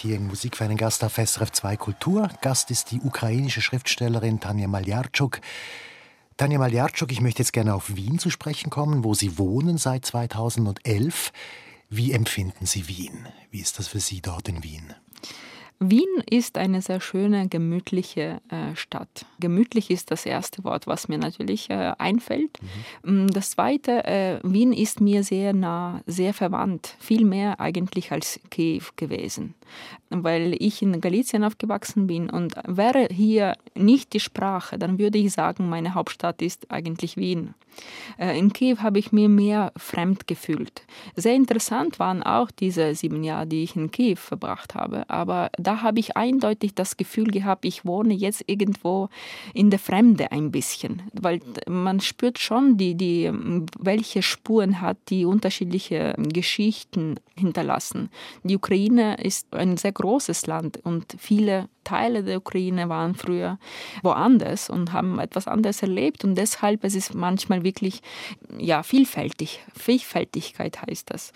Hier für einen Gast auf SRF 2 Kultur. Gast ist die ukrainische Schriftstellerin Tanja Maljarczuk. Tanja Maljarczuk, ich möchte jetzt gerne auf Wien zu sprechen kommen, wo Sie wohnen seit 2011. Wie empfinden Sie Wien? Wie ist das für Sie dort in Wien? Wien ist eine sehr schöne, gemütliche äh, Stadt. Gemütlich ist das erste Wort, was mir natürlich äh, einfällt. Mm, Das zweite, äh, Wien ist mir sehr nah, sehr verwandt, viel mehr eigentlich als Kiew gewesen, weil ich in Galizien aufgewachsen bin und wäre hier nicht die Sprache, dann würde ich sagen, meine Hauptstadt ist eigentlich Wien. Äh, In Kiew habe ich mir mehr fremd gefühlt. Sehr interessant waren auch diese sieben Jahre, die ich in Kiew verbracht habe. Aber da habe ich eindeutig das Gefühl gehabt, ich wohne jetzt irgendwo in der Fremde ein bisschen. Weil man spürt schon, die, die, welche Spuren hat die unterschiedliche Geschichten hinterlassen. Die Ukraine ist ein sehr großes Land und viele Teile der Ukraine waren früher woanders und haben etwas anderes erlebt und deshalb es ist manchmal wirklich ja vielfältig. Vielfältigkeit heißt das.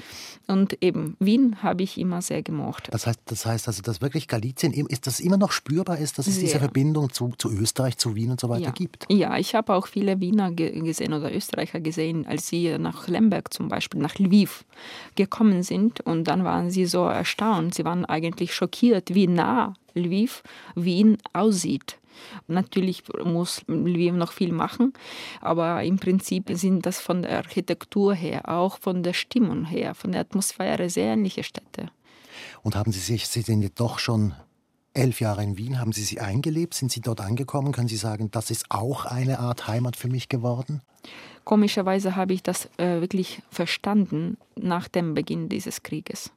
Und eben Wien habe ich immer sehr gemocht. Das heißt, das heißt also, dass wirklich Galizien, ist das immer noch spürbar ist, dass es diese Sehr. Verbindung zu, zu Österreich, zu Wien und so weiter ja. gibt? Ja, ich habe auch viele Wiener ge gesehen oder Österreicher gesehen, als sie nach Lemberg zum Beispiel, nach Lviv gekommen sind. Und dann waren sie so erstaunt. Sie waren eigentlich schockiert, wie nah Lviv, Wien aussieht. Natürlich muss Lviv noch viel machen, aber im Prinzip sind das von der Architektur her, auch von der Stimmung her, von der Atmosphäre sehr ähnliche Städte. Und haben Sie sich, Sie sind jetzt doch schon elf Jahre in Wien. Haben Sie sie eingelebt? Sind Sie dort angekommen? Können Sie sagen, das ist auch eine Art Heimat für mich geworden? Komischerweise habe ich das äh, wirklich verstanden nach dem Beginn dieses Krieges.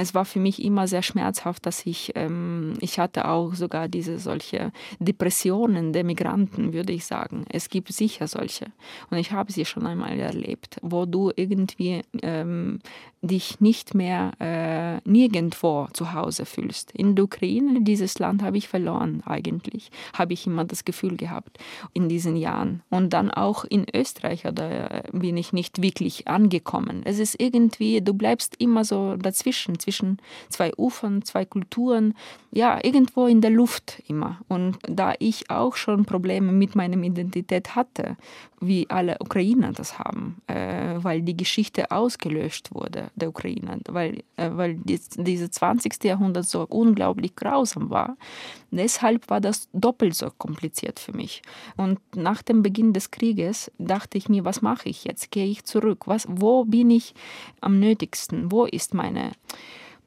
Es war für mich immer sehr schmerzhaft, dass ich, ähm, ich hatte auch sogar diese solche Depressionen der Migranten, würde ich sagen. Es gibt sicher solche. Und ich habe sie schon einmal erlebt, wo du irgendwie ähm, dich nicht mehr äh, nirgendwo zu Hause fühlst. In der Ukraine, dieses Land habe ich verloren eigentlich, habe ich immer das Gefühl gehabt in diesen Jahren. Und dann auch in Österreich oder bin ich nicht wirklich angekommen. Es ist irgendwie, du bleibst immer so dazwischen, zwischen zwei Ufern, zwei Kulturen, ja, irgendwo in der Luft immer. Und da ich auch schon Probleme mit meiner Identität hatte, wie alle Ukrainer das haben, äh, weil die Geschichte ausgelöscht wurde der Ukraine, weil, äh, weil die, diese 20. Jahrhundert so unglaublich grausam war. Deshalb war das doppelt so kompliziert für mich. Und nach dem Beginn des Krieges dachte ich mir, was mache ich jetzt? Gehe ich zurück? Was, wo bin ich am nötigsten? Wo ist meine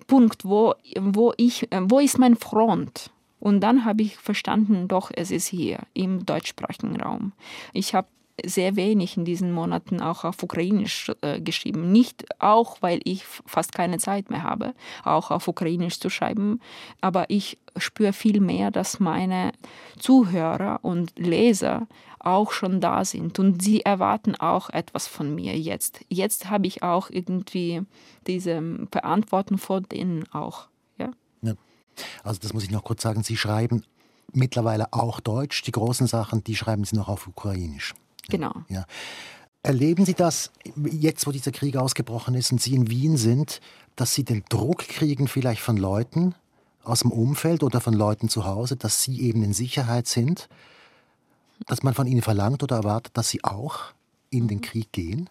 Punkt? Wo, wo, ich, wo ist mein Front? Und dann habe ich verstanden, doch, es ist hier im deutschsprachigen Raum. Ich habe sehr wenig in diesen Monaten auch auf Ukrainisch äh, geschrieben. Nicht auch, weil ich fast keine Zeit mehr habe, auch auf Ukrainisch zu schreiben, aber ich spüre viel mehr, dass meine Zuhörer und Leser auch schon da sind und sie erwarten auch etwas von mir jetzt. Jetzt habe ich auch irgendwie diese Verantwortung vor denen auch. Ja? ja. Also das muss ich noch kurz sagen, Sie schreiben mittlerweile auch Deutsch. Die großen Sachen, die schreiben Sie noch auf Ukrainisch. Genau. Ja. Erleben Sie das jetzt, wo dieser Krieg ausgebrochen ist und Sie in Wien sind, dass Sie den Druck kriegen, vielleicht von Leuten aus dem Umfeld oder von Leuten zu Hause, dass Sie eben in Sicherheit sind, dass man von Ihnen verlangt oder erwartet, dass Sie auch in den Krieg gehen?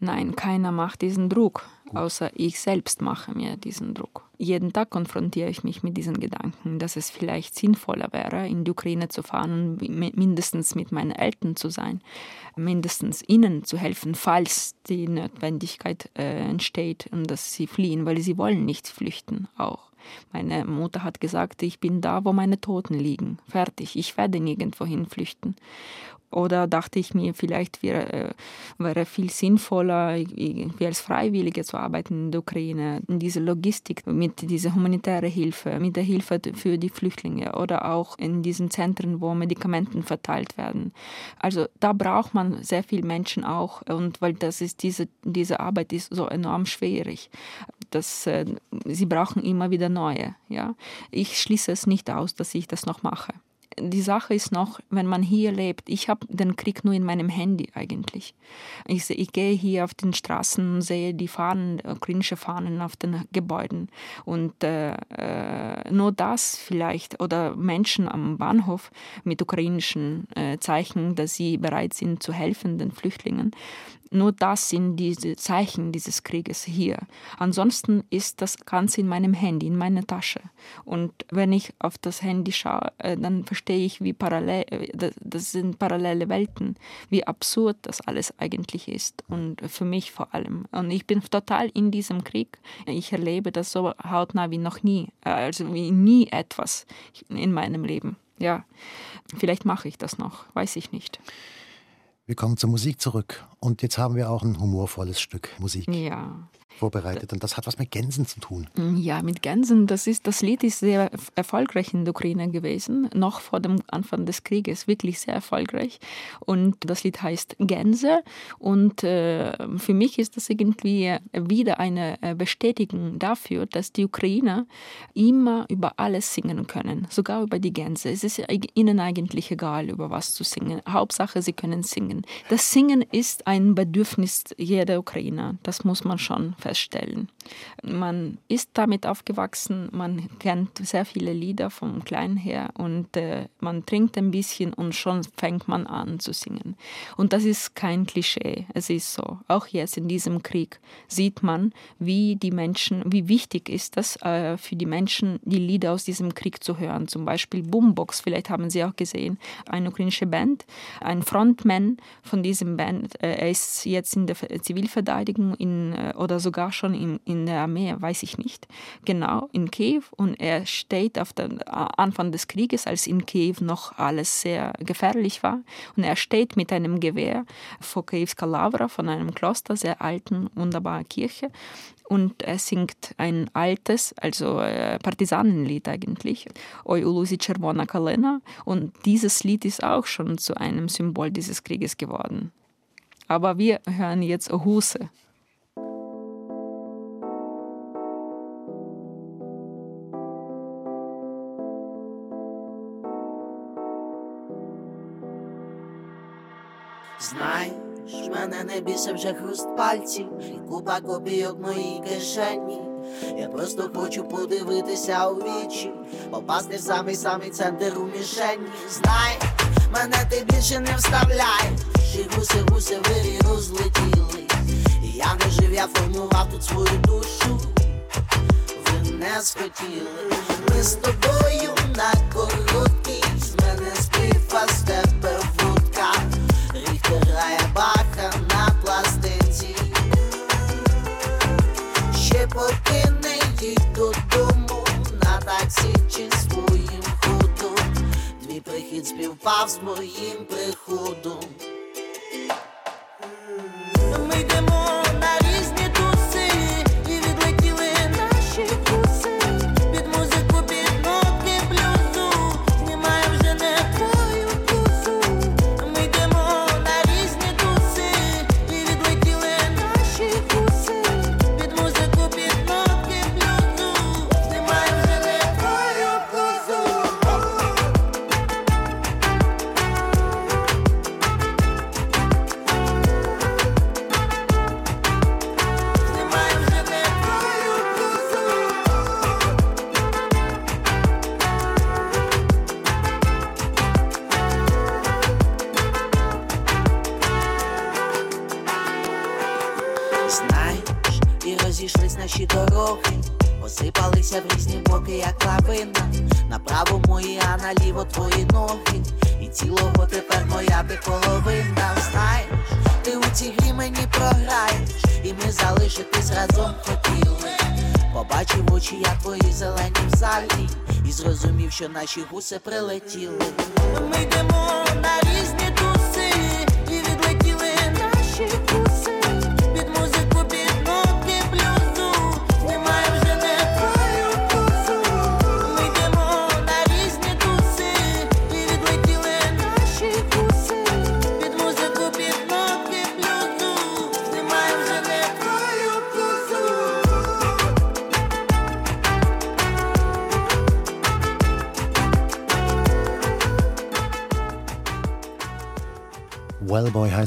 Nein, keiner macht diesen Druck, außer ich selbst mache mir diesen Druck. Jeden Tag konfrontiere ich mich mit diesen Gedanken, dass es vielleicht sinnvoller wäre, in die Ukraine zu fahren und mindestens mit meinen Eltern zu sein, mindestens ihnen zu helfen, falls die Notwendigkeit äh, entsteht und dass sie fliehen, weil sie wollen nicht flüchten auch. Meine Mutter hat gesagt, ich bin da, wo meine Toten liegen. Fertig, ich werde nirgendwo hinflüchten. Oder dachte ich mir, vielleicht wäre, äh, wäre viel sinnvoller, wie als Freiwillige zu arbeiten in der Ukraine, in dieser Logistik, mit dieser humanitären Hilfe, mit der Hilfe für die Flüchtlinge oder auch in diesen Zentren, wo Medikamenten verteilt werden. Also da braucht man sehr viele Menschen auch und weil das ist diese, diese Arbeit ist so enorm schwierig. dass äh, sie brauchen immer wieder neue. Ja? Ich schließe es nicht aus, dass ich das noch mache die Sache ist noch, wenn man hier lebt, ich habe den Krieg nur in meinem Handy eigentlich. Ich, ich gehe hier auf den Straßen und sehe die Fahnen, ukrainische Fahnen auf den Gebäuden. Und äh, äh, nur das vielleicht, oder Menschen am Bahnhof mit ukrainischen äh, Zeichen, dass sie bereit sind zu helfen, den Flüchtlingen. Nur das sind diese Zeichen dieses Krieges hier. Ansonsten ist das Ganze in meinem Handy, in meiner Tasche. Und wenn ich auf das Handy schaue, äh, dann verstehe ich, wie parallel, äh, das sind parallele Welten, wie absurd das alles eigentlich ist. Und für mich vor allem. Und ich bin total in diesem Krieg. Ich erlebe das so hautnah wie noch nie. Äh, also wie nie etwas in meinem Leben. Ja, vielleicht mache ich das noch, weiß ich nicht. Wir kommen zur Musik zurück. Und jetzt haben wir auch ein humorvolles Stück Musik. Ja vorbereitet. Und das hat was mit Gänsen zu tun. Ja, mit Gänsen. Das, ist, das Lied ist sehr erfolgreich in der Ukraine gewesen, noch vor dem Anfang des Krieges, wirklich sehr erfolgreich. Und das Lied heißt Gänse. Und äh, für mich ist das irgendwie wieder eine äh, Bestätigung dafür, dass die Ukrainer immer über alles singen können, sogar über die Gänse. Es ist ihnen eigentlich egal, über was zu singen. Hauptsache, sie können singen. Das Singen ist ein Bedürfnis jeder Ukrainer. Das muss man schon feststellen. Man ist damit aufgewachsen, man kennt sehr viele Lieder vom Kleinen her und äh, man trinkt ein bisschen und schon fängt man an zu singen. Und das ist kein Klischee, es ist so. Auch jetzt in diesem Krieg sieht man, wie die Menschen, wie wichtig ist das äh, für die Menschen, die Lieder aus diesem Krieg zu hören. Zum Beispiel Boombox, vielleicht haben Sie auch gesehen, eine ukrainische Band, ein Frontman von diesem Band, äh, er ist jetzt in der Zivilverteidigung in, äh, oder sogar sogar schon in, in der Armee, weiß ich nicht. Genau, in Kiew. Und er steht auf dem Anfang des Krieges, als in Kiew noch alles sehr gefährlich war. Und er steht mit einem Gewehr vor Kiewska Lavra von einem Kloster, sehr alten, wunderbaren Kirche und er singt ein altes, also äh, Partisanenlied eigentlich, Oi Ulusi Czerwona Kalena. Und dieses Lied ist auch schon zu einem Symbol dieses Krieges geworden. Aber wir hören jetzt Ohuse. Знаєш, мене не більше вже хруст пальців і купа копійок в моїй кишені. Я просто хочу подивитися у вічі, попасти в самий самий центр у мішені. Знай, мене ти більше не вставляєш. І гуси, гуси вирі розлетіли. І я не жив, я формував тут свою душу. Ви не схотіли. Ми з тобою на короткій, з мене з тебе Прихід співпав з моїм приходом. ночі гуси прилетіли.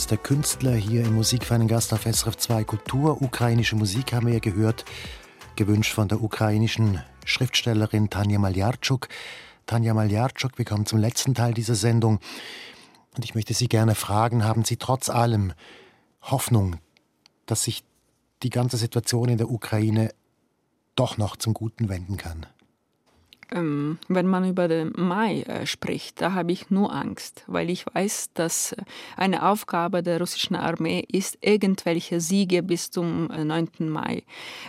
Heißt der Künstler hier im Musikverein Gast auf SRF 2 Kultur. Ukrainische Musik haben wir ja gehört, gewünscht von der ukrainischen Schriftstellerin Tanja Maljarczuk. Tanja Maljarczuk, wir kommen zum letzten Teil dieser Sendung. Und ich möchte Sie gerne fragen, haben Sie trotz allem Hoffnung, dass sich die ganze Situation in der Ukraine doch noch zum Guten wenden kann? Ähm, wenn man über den Mai äh, spricht, da habe ich nur Angst, weil ich weiß, dass äh, eine Aufgabe der russischen Armee ist, irgendwelche Siege bis zum äh, 9. Mai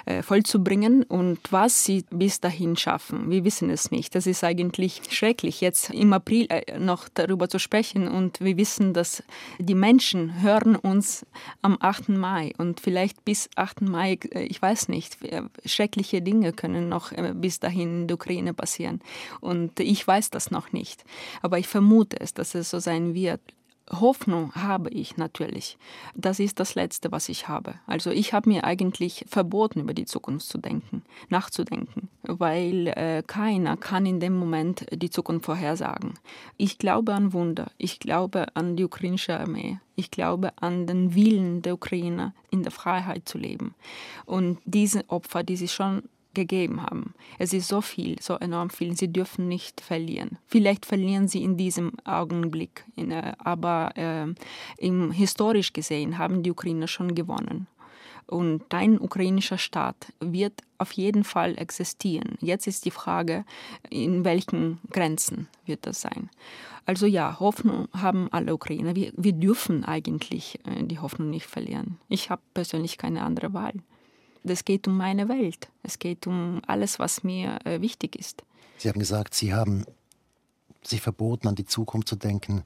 äh, vollzubringen. Und was sie bis dahin schaffen, wir wissen es nicht. Das ist eigentlich schrecklich, jetzt im April noch darüber zu sprechen. Und wir wissen, dass die Menschen hören uns am 8. Mai und vielleicht bis 8. Mai, ich weiß nicht, schreckliche Dinge können noch bis dahin in der Ukraine passieren. Und ich weiß das noch nicht. Aber ich vermute es, dass es so sein wird. Hoffnung habe ich natürlich. Das ist das Letzte, was ich habe. Also ich habe mir eigentlich verboten, über die Zukunft zu denken, nachzudenken, weil äh, keiner kann in dem Moment die Zukunft vorhersagen. Ich glaube an Wunder. Ich glaube an die ukrainische Armee. Ich glaube an den Willen der Ukrainer, in der Freiheit zu leben. Und diese Opfer, die sie schon gegeben haben. Es ist so viel, so enorm viel. Sie dürfen nicht verlieren. Vielleicht verlieren sie in diesem Augenblick, äh, aber äh, im, historisch gesehen haben die Ukrainer schon gewonnen. Und ein ukrainischer Staat wird auf jeden Fall existieren. Jetzt ist die Frage, in welchen Grenzen wird das sein. Also ja, Hoffnung haben alle Ukrainer. Wir, wir dürfen eigentlich äh, die Hoffnung nicht verlieren. Ich habe persönlich keine andere Wahl. Es geht um meine Welt. Es geht um alles, was mir äh, wichtig ist. Sie haben gesagt, Sie haben sich verboten, an die Zukunft zu denken.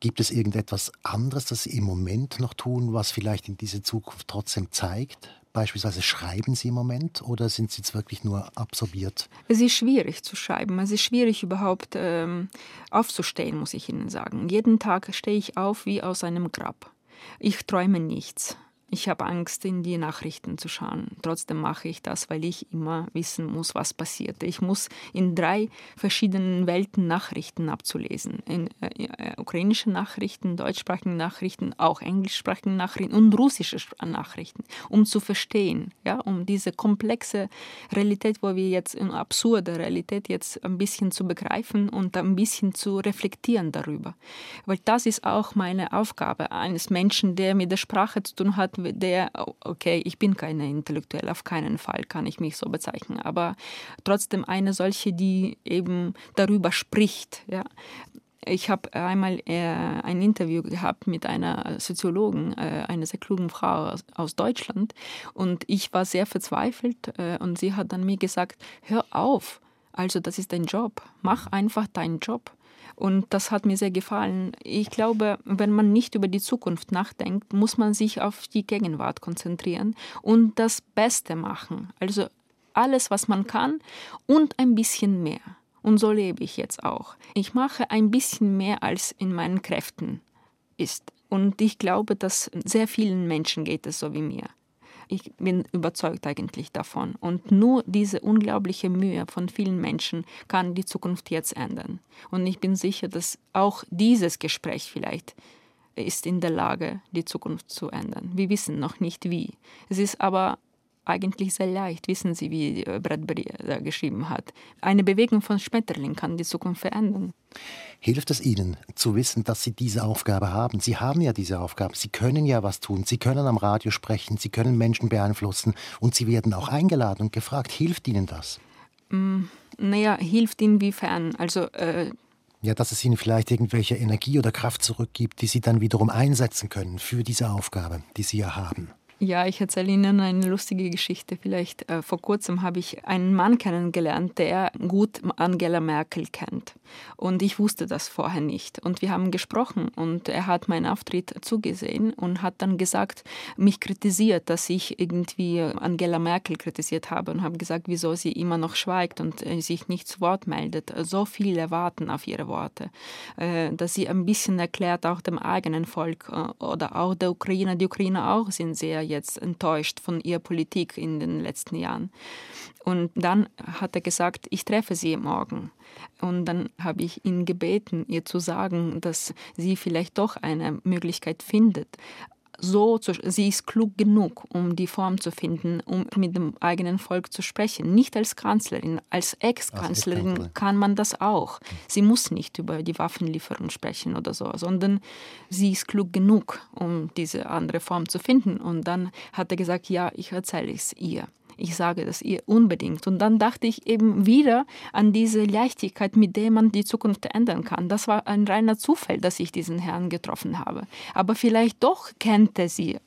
Gibt es irgendetwas anderes, das Sie im Moment noch tun, was vielleicht in diese Zukunft trotzdem zeigt? Beispielsweise schreiben Sie im Moment oder sind Sie jetzt wirklich nur absorbiert? Es ist schwierig zu schreiben. Es ist schwierig überhaupt ähm, aufzustehen, muss ich Ihnen sagen. Jeden Tag stehe ich auf wie aus einem Grab. Ich träume nichts. Ich habe Angst, in die Nachrichten zu schauen. Trotzdem mache ich das, weil ich immer wissen muss, was passiert. Ich muss in drei verschiedenen Welten Nachrichten abzulesen. In äh, äh, ukrainische Nachrichten, deutschsprachige Nachrichten, auch englischsprachige Nachrichten und russische Nachrichten, um zu verstehen, ja, um diese komplexe Realität, wo wir jetzt in absurde Realität jetzt ein bisschen zu begreifen und ein bisschen zu reflektieren darüber. Weil das ist auch meine Aufgabe eines Menschen, der mit der Sprache zu tun hat, der, okay, ich bin keine Intellektuelle, auf keinen Fall kann ich mich so bezeichnen, aber trotzdem eine solche, die eben darüber spricht. Ja. Ich habe einmal äh, ein Interview gehabt mit einer Soziologin, äh, einer sehr klugen Frau aus, aus, Deutschland und ich war sehr verzweifelt äh, und sie hat dann mir gesagt, hör auf, also das ist dein Job, mach einfach deinen Job. Und das hat mir sehr gefallen. Ich glaube, wenn man nicht über die Zukunft nachdenkt, muss man sich auf die Gegenwart konzentrieren und das Beste machen. Also alles, was man kann und ein bisschen mehr. Und so lebe ich jetzt auch. Ich mache ein bisschen mehr, als in meinen Kräften ist. Und ich glaube, dass sehr vielen Menschen geht es so wie mir. Ich bin überzeugt eigentlich davon. Und nur diese unglaubliche Mühe von vielen Menschen kann die Zukunft jetzt ändern. Und ich bin sicher, dass auch dieses Gespräch vielleicht ist in der Lage, die Zukunft zu ändern. Wir wissen noch nicht wie. Es ist aber eigentlich sehr leicht. Wissen Sie, wie Bradbury da geschrieben hat. Eine Bewegung von Schmetterling kann die Zukunft verändern. Hilft es Ihnen zu wissen, dass Sie diese Aufgabe haben? Sie haben ja diese Aufgabe. Sie können ja was tun. Sie können am Radio sprechen. Sie können Menschen beeinflussen. Und Sie werden auch eingeladen und gefragt. Hilft Ihnen das? Mm, naja, hilft inwiefern? Also. Äh ja, dass es Ihnen vielleicht irgendwelche Energie oder Kraft zurückgibt, die Sie dann wiederum einsetzen können für diese Aufgabe, die Sie ja haben. Ja, ich erzähle Ihnen eine lustige Geschichte. Vielleicht äh, vor kurzem habe ich einen Mann kennengelernt, der gut Angela Merkel kennt. Und ich wusste das vorher nicht. Und wir haben gesprochen und er hat meinen Auftritt zugesehen und hat dann gesagt, mich kritisiert, dass ich irgendwie Angela Merkel kritisiert habe und habe gesagt, wieso sie immer noch schweigt und äh, sich nicht zu Wort meldet. So viele warten auf ihre Worte. Äh, dass sie ein bisschen erklärt, auch dem eigenen Volk äh, oder auch der Ukraine. Die Ukrainer auch sind sehr jetzt enttäuscht von ihrer Politik in den letzten Jahren. Und dann hat er gesagt, ich treffe sie morgen. Und dann habe ich ihn gebeten, ihr zu sagen, dass sie vielleicht doch eine Möglichkeit findet, so zu, sie ist klug genug, um die Form zu finden, um mit dem eigenen Volk zu sprechen. Nicht als Kanzlerin, als Ex-Kanzlerin kann man das auch. Sie muss nicht über die Waffenlieferung sprechen oder so, sondern sie ist klug genug, um diese andere Form zu finden. Und dann hat er gesagt, ja, ich erzähle es ihr. Ich sage das ihr unbedingt. Und dann dachte ich eben wieder an diese Leichtigkeit, mit der man die Zukunft ändern kann. Das war ein reiner Zufall, dass ich diesen Herrn getroffen habe. Aber vielleicht doch kennt er sie.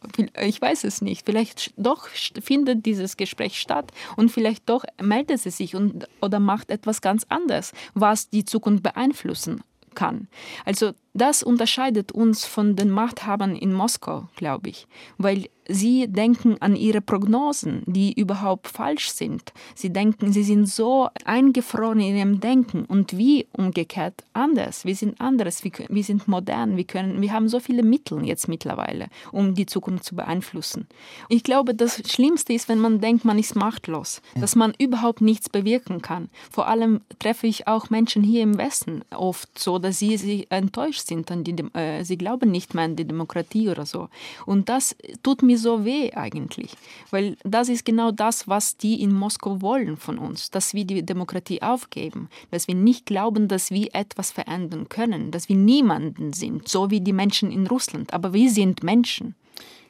Ich weiß es nicht. Vielleicht doch findet dieses Gespräch statt und vielleicht doch meldet sie sich und, oder macht etwas ganz anderes, was die Zukunft beeinflussen kann. Also das unterscheidet uns von den Machthabern in Moskau, glaube ich, weil sie denken an ihre Prognosen, die überhaupt falsch sind. Sie denken, sie sind so eingefroren in ihrem Denken und wie umgekehrt anders. Wir sind anders, wir, wir sind modern, wir, können, wir haben so viele Mittel jetzt mittlerweile, um die Zukunft zu beeinflussen. Ich glaube, das Schlimmste ist, wenn man denkt, man ist machtlos, dass man überhaupt nichts bewirken kann. Vor allem treffe ich auch Menschen hier im Westen oft so, dass sie, sie enttäuscht sind. An die, äh, sie glauben nicht mehr an die Demokratie oder so. Und das tut mir so weh eigentlich, weil das ist genau das, was die in Moskau wollen von uns, dass wir die Demokratie aufgeben, dass wir nicht glauben, dass wir etwas verändern können, dass wir niemanden sind, so wie die Menschen in Russland, aber wir sind Menschen.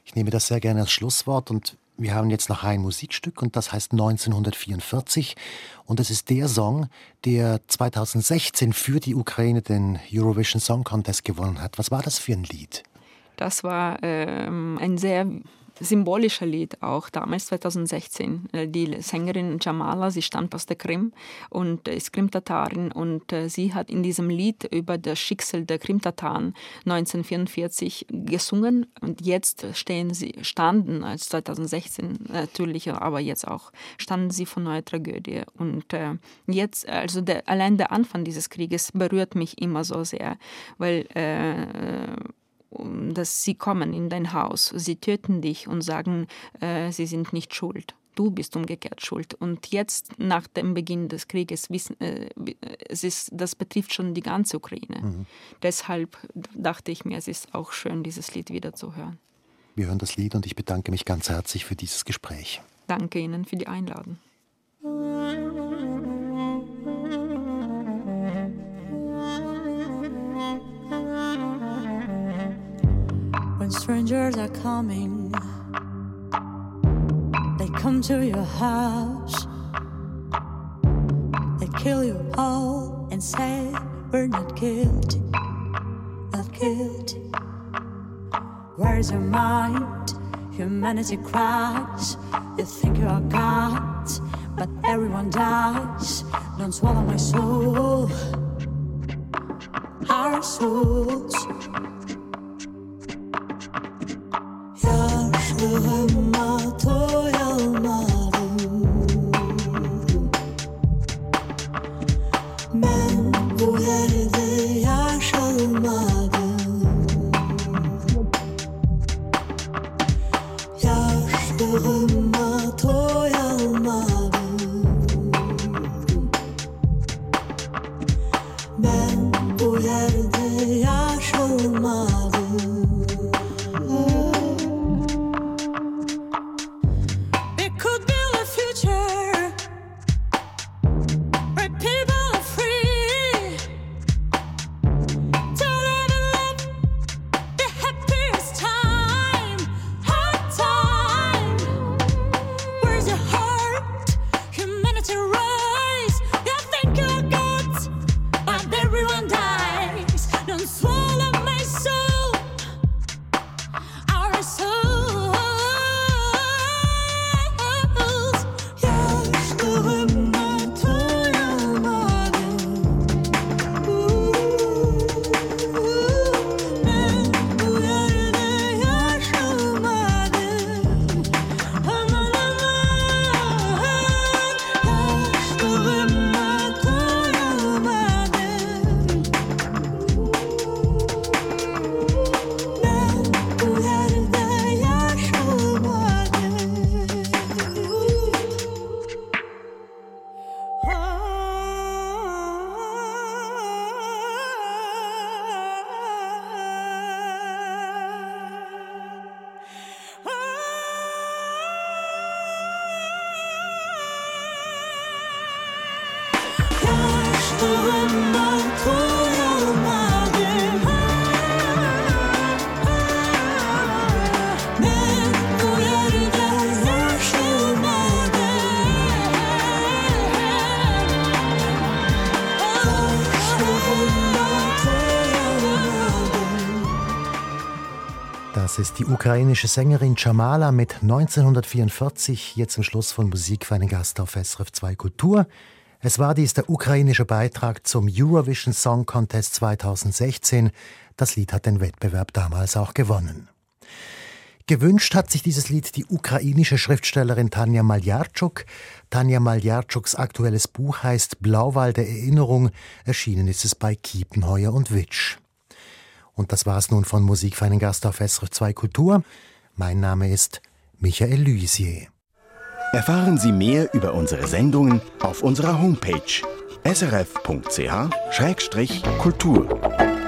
Ich nehme das sehr gerne als Schlusswort und wir haben jetzt noch ein Musikstück und das heißt 1944 und es ist der Song, der 2016 für die Ukraine den Eurovision Song Contest gewonnen hat. Was war das für ein Lied? Das war ähm, ein sehr symbolisches Lied auch, damals 2016. Äh, die Sängerin Jamala, sie stammt aus der Krim und ist Krimtatarin und äh, sie hat in diesem Lied über das Schicksal der Krimtataren 1944 gesungen und jetzt stehen sie, standen, als 2016 natürlich, aber jetzt auch, standen sie vor neuer Tragödie und äh, jetzt, also der, allein der Anfang dieses Krieges berührt mich immer so sehr, weil äh, dass sie kommen in dein Haus, sie töten dich und sagen, äh, sie sind nicht schuld. Du bist umgekehrt schuld. Und jetzt, nach dem Beginn des Krieges, wissen, äh, es ist, das betrifft schon die ganze Ukraine. Mhm. Deshalb dachte ich mir, es ist auch schön, dieses Lied wieder zu hören. Wir hören das Lied und ich bedanke mich ganz herzlich für dieses Gespräch. Danke Ihnen für die Einladung. Strangers are coming. They come to your house, they kill you all and say, We're not guilty, not guilty. Where's your mind? Humanity cries. You think you are God, but everyone dies. Don't swallow my soul, our souls. Ukrainische Sängerin Jamala mit 1944, jetzt zum Schluss von Musik für einen Gast auf SRF 2 Kultur. Es war dies der ukrainische Beitrag zum Eurovision Song Contest 2016. Das Lied hat den Wettbewerb damals auch gewonnen. Gewünscht hat sich dieses Lied die ukrainische Schriftstellerin Tanja Maljarczuk. Tanja Maljarczuks aktuelles Buch heißt Blauwald der Erinnerung. Erschienen ist es bei Kiepenheuer und Witsch. Und das war's nun von Musik für einen Gast auf SRF 2 Kultur. Mein Name ist Michael Lysier. Erfahren Sie mehr über unsere Sendungen auf unserer Homepage srf.ch-kultur.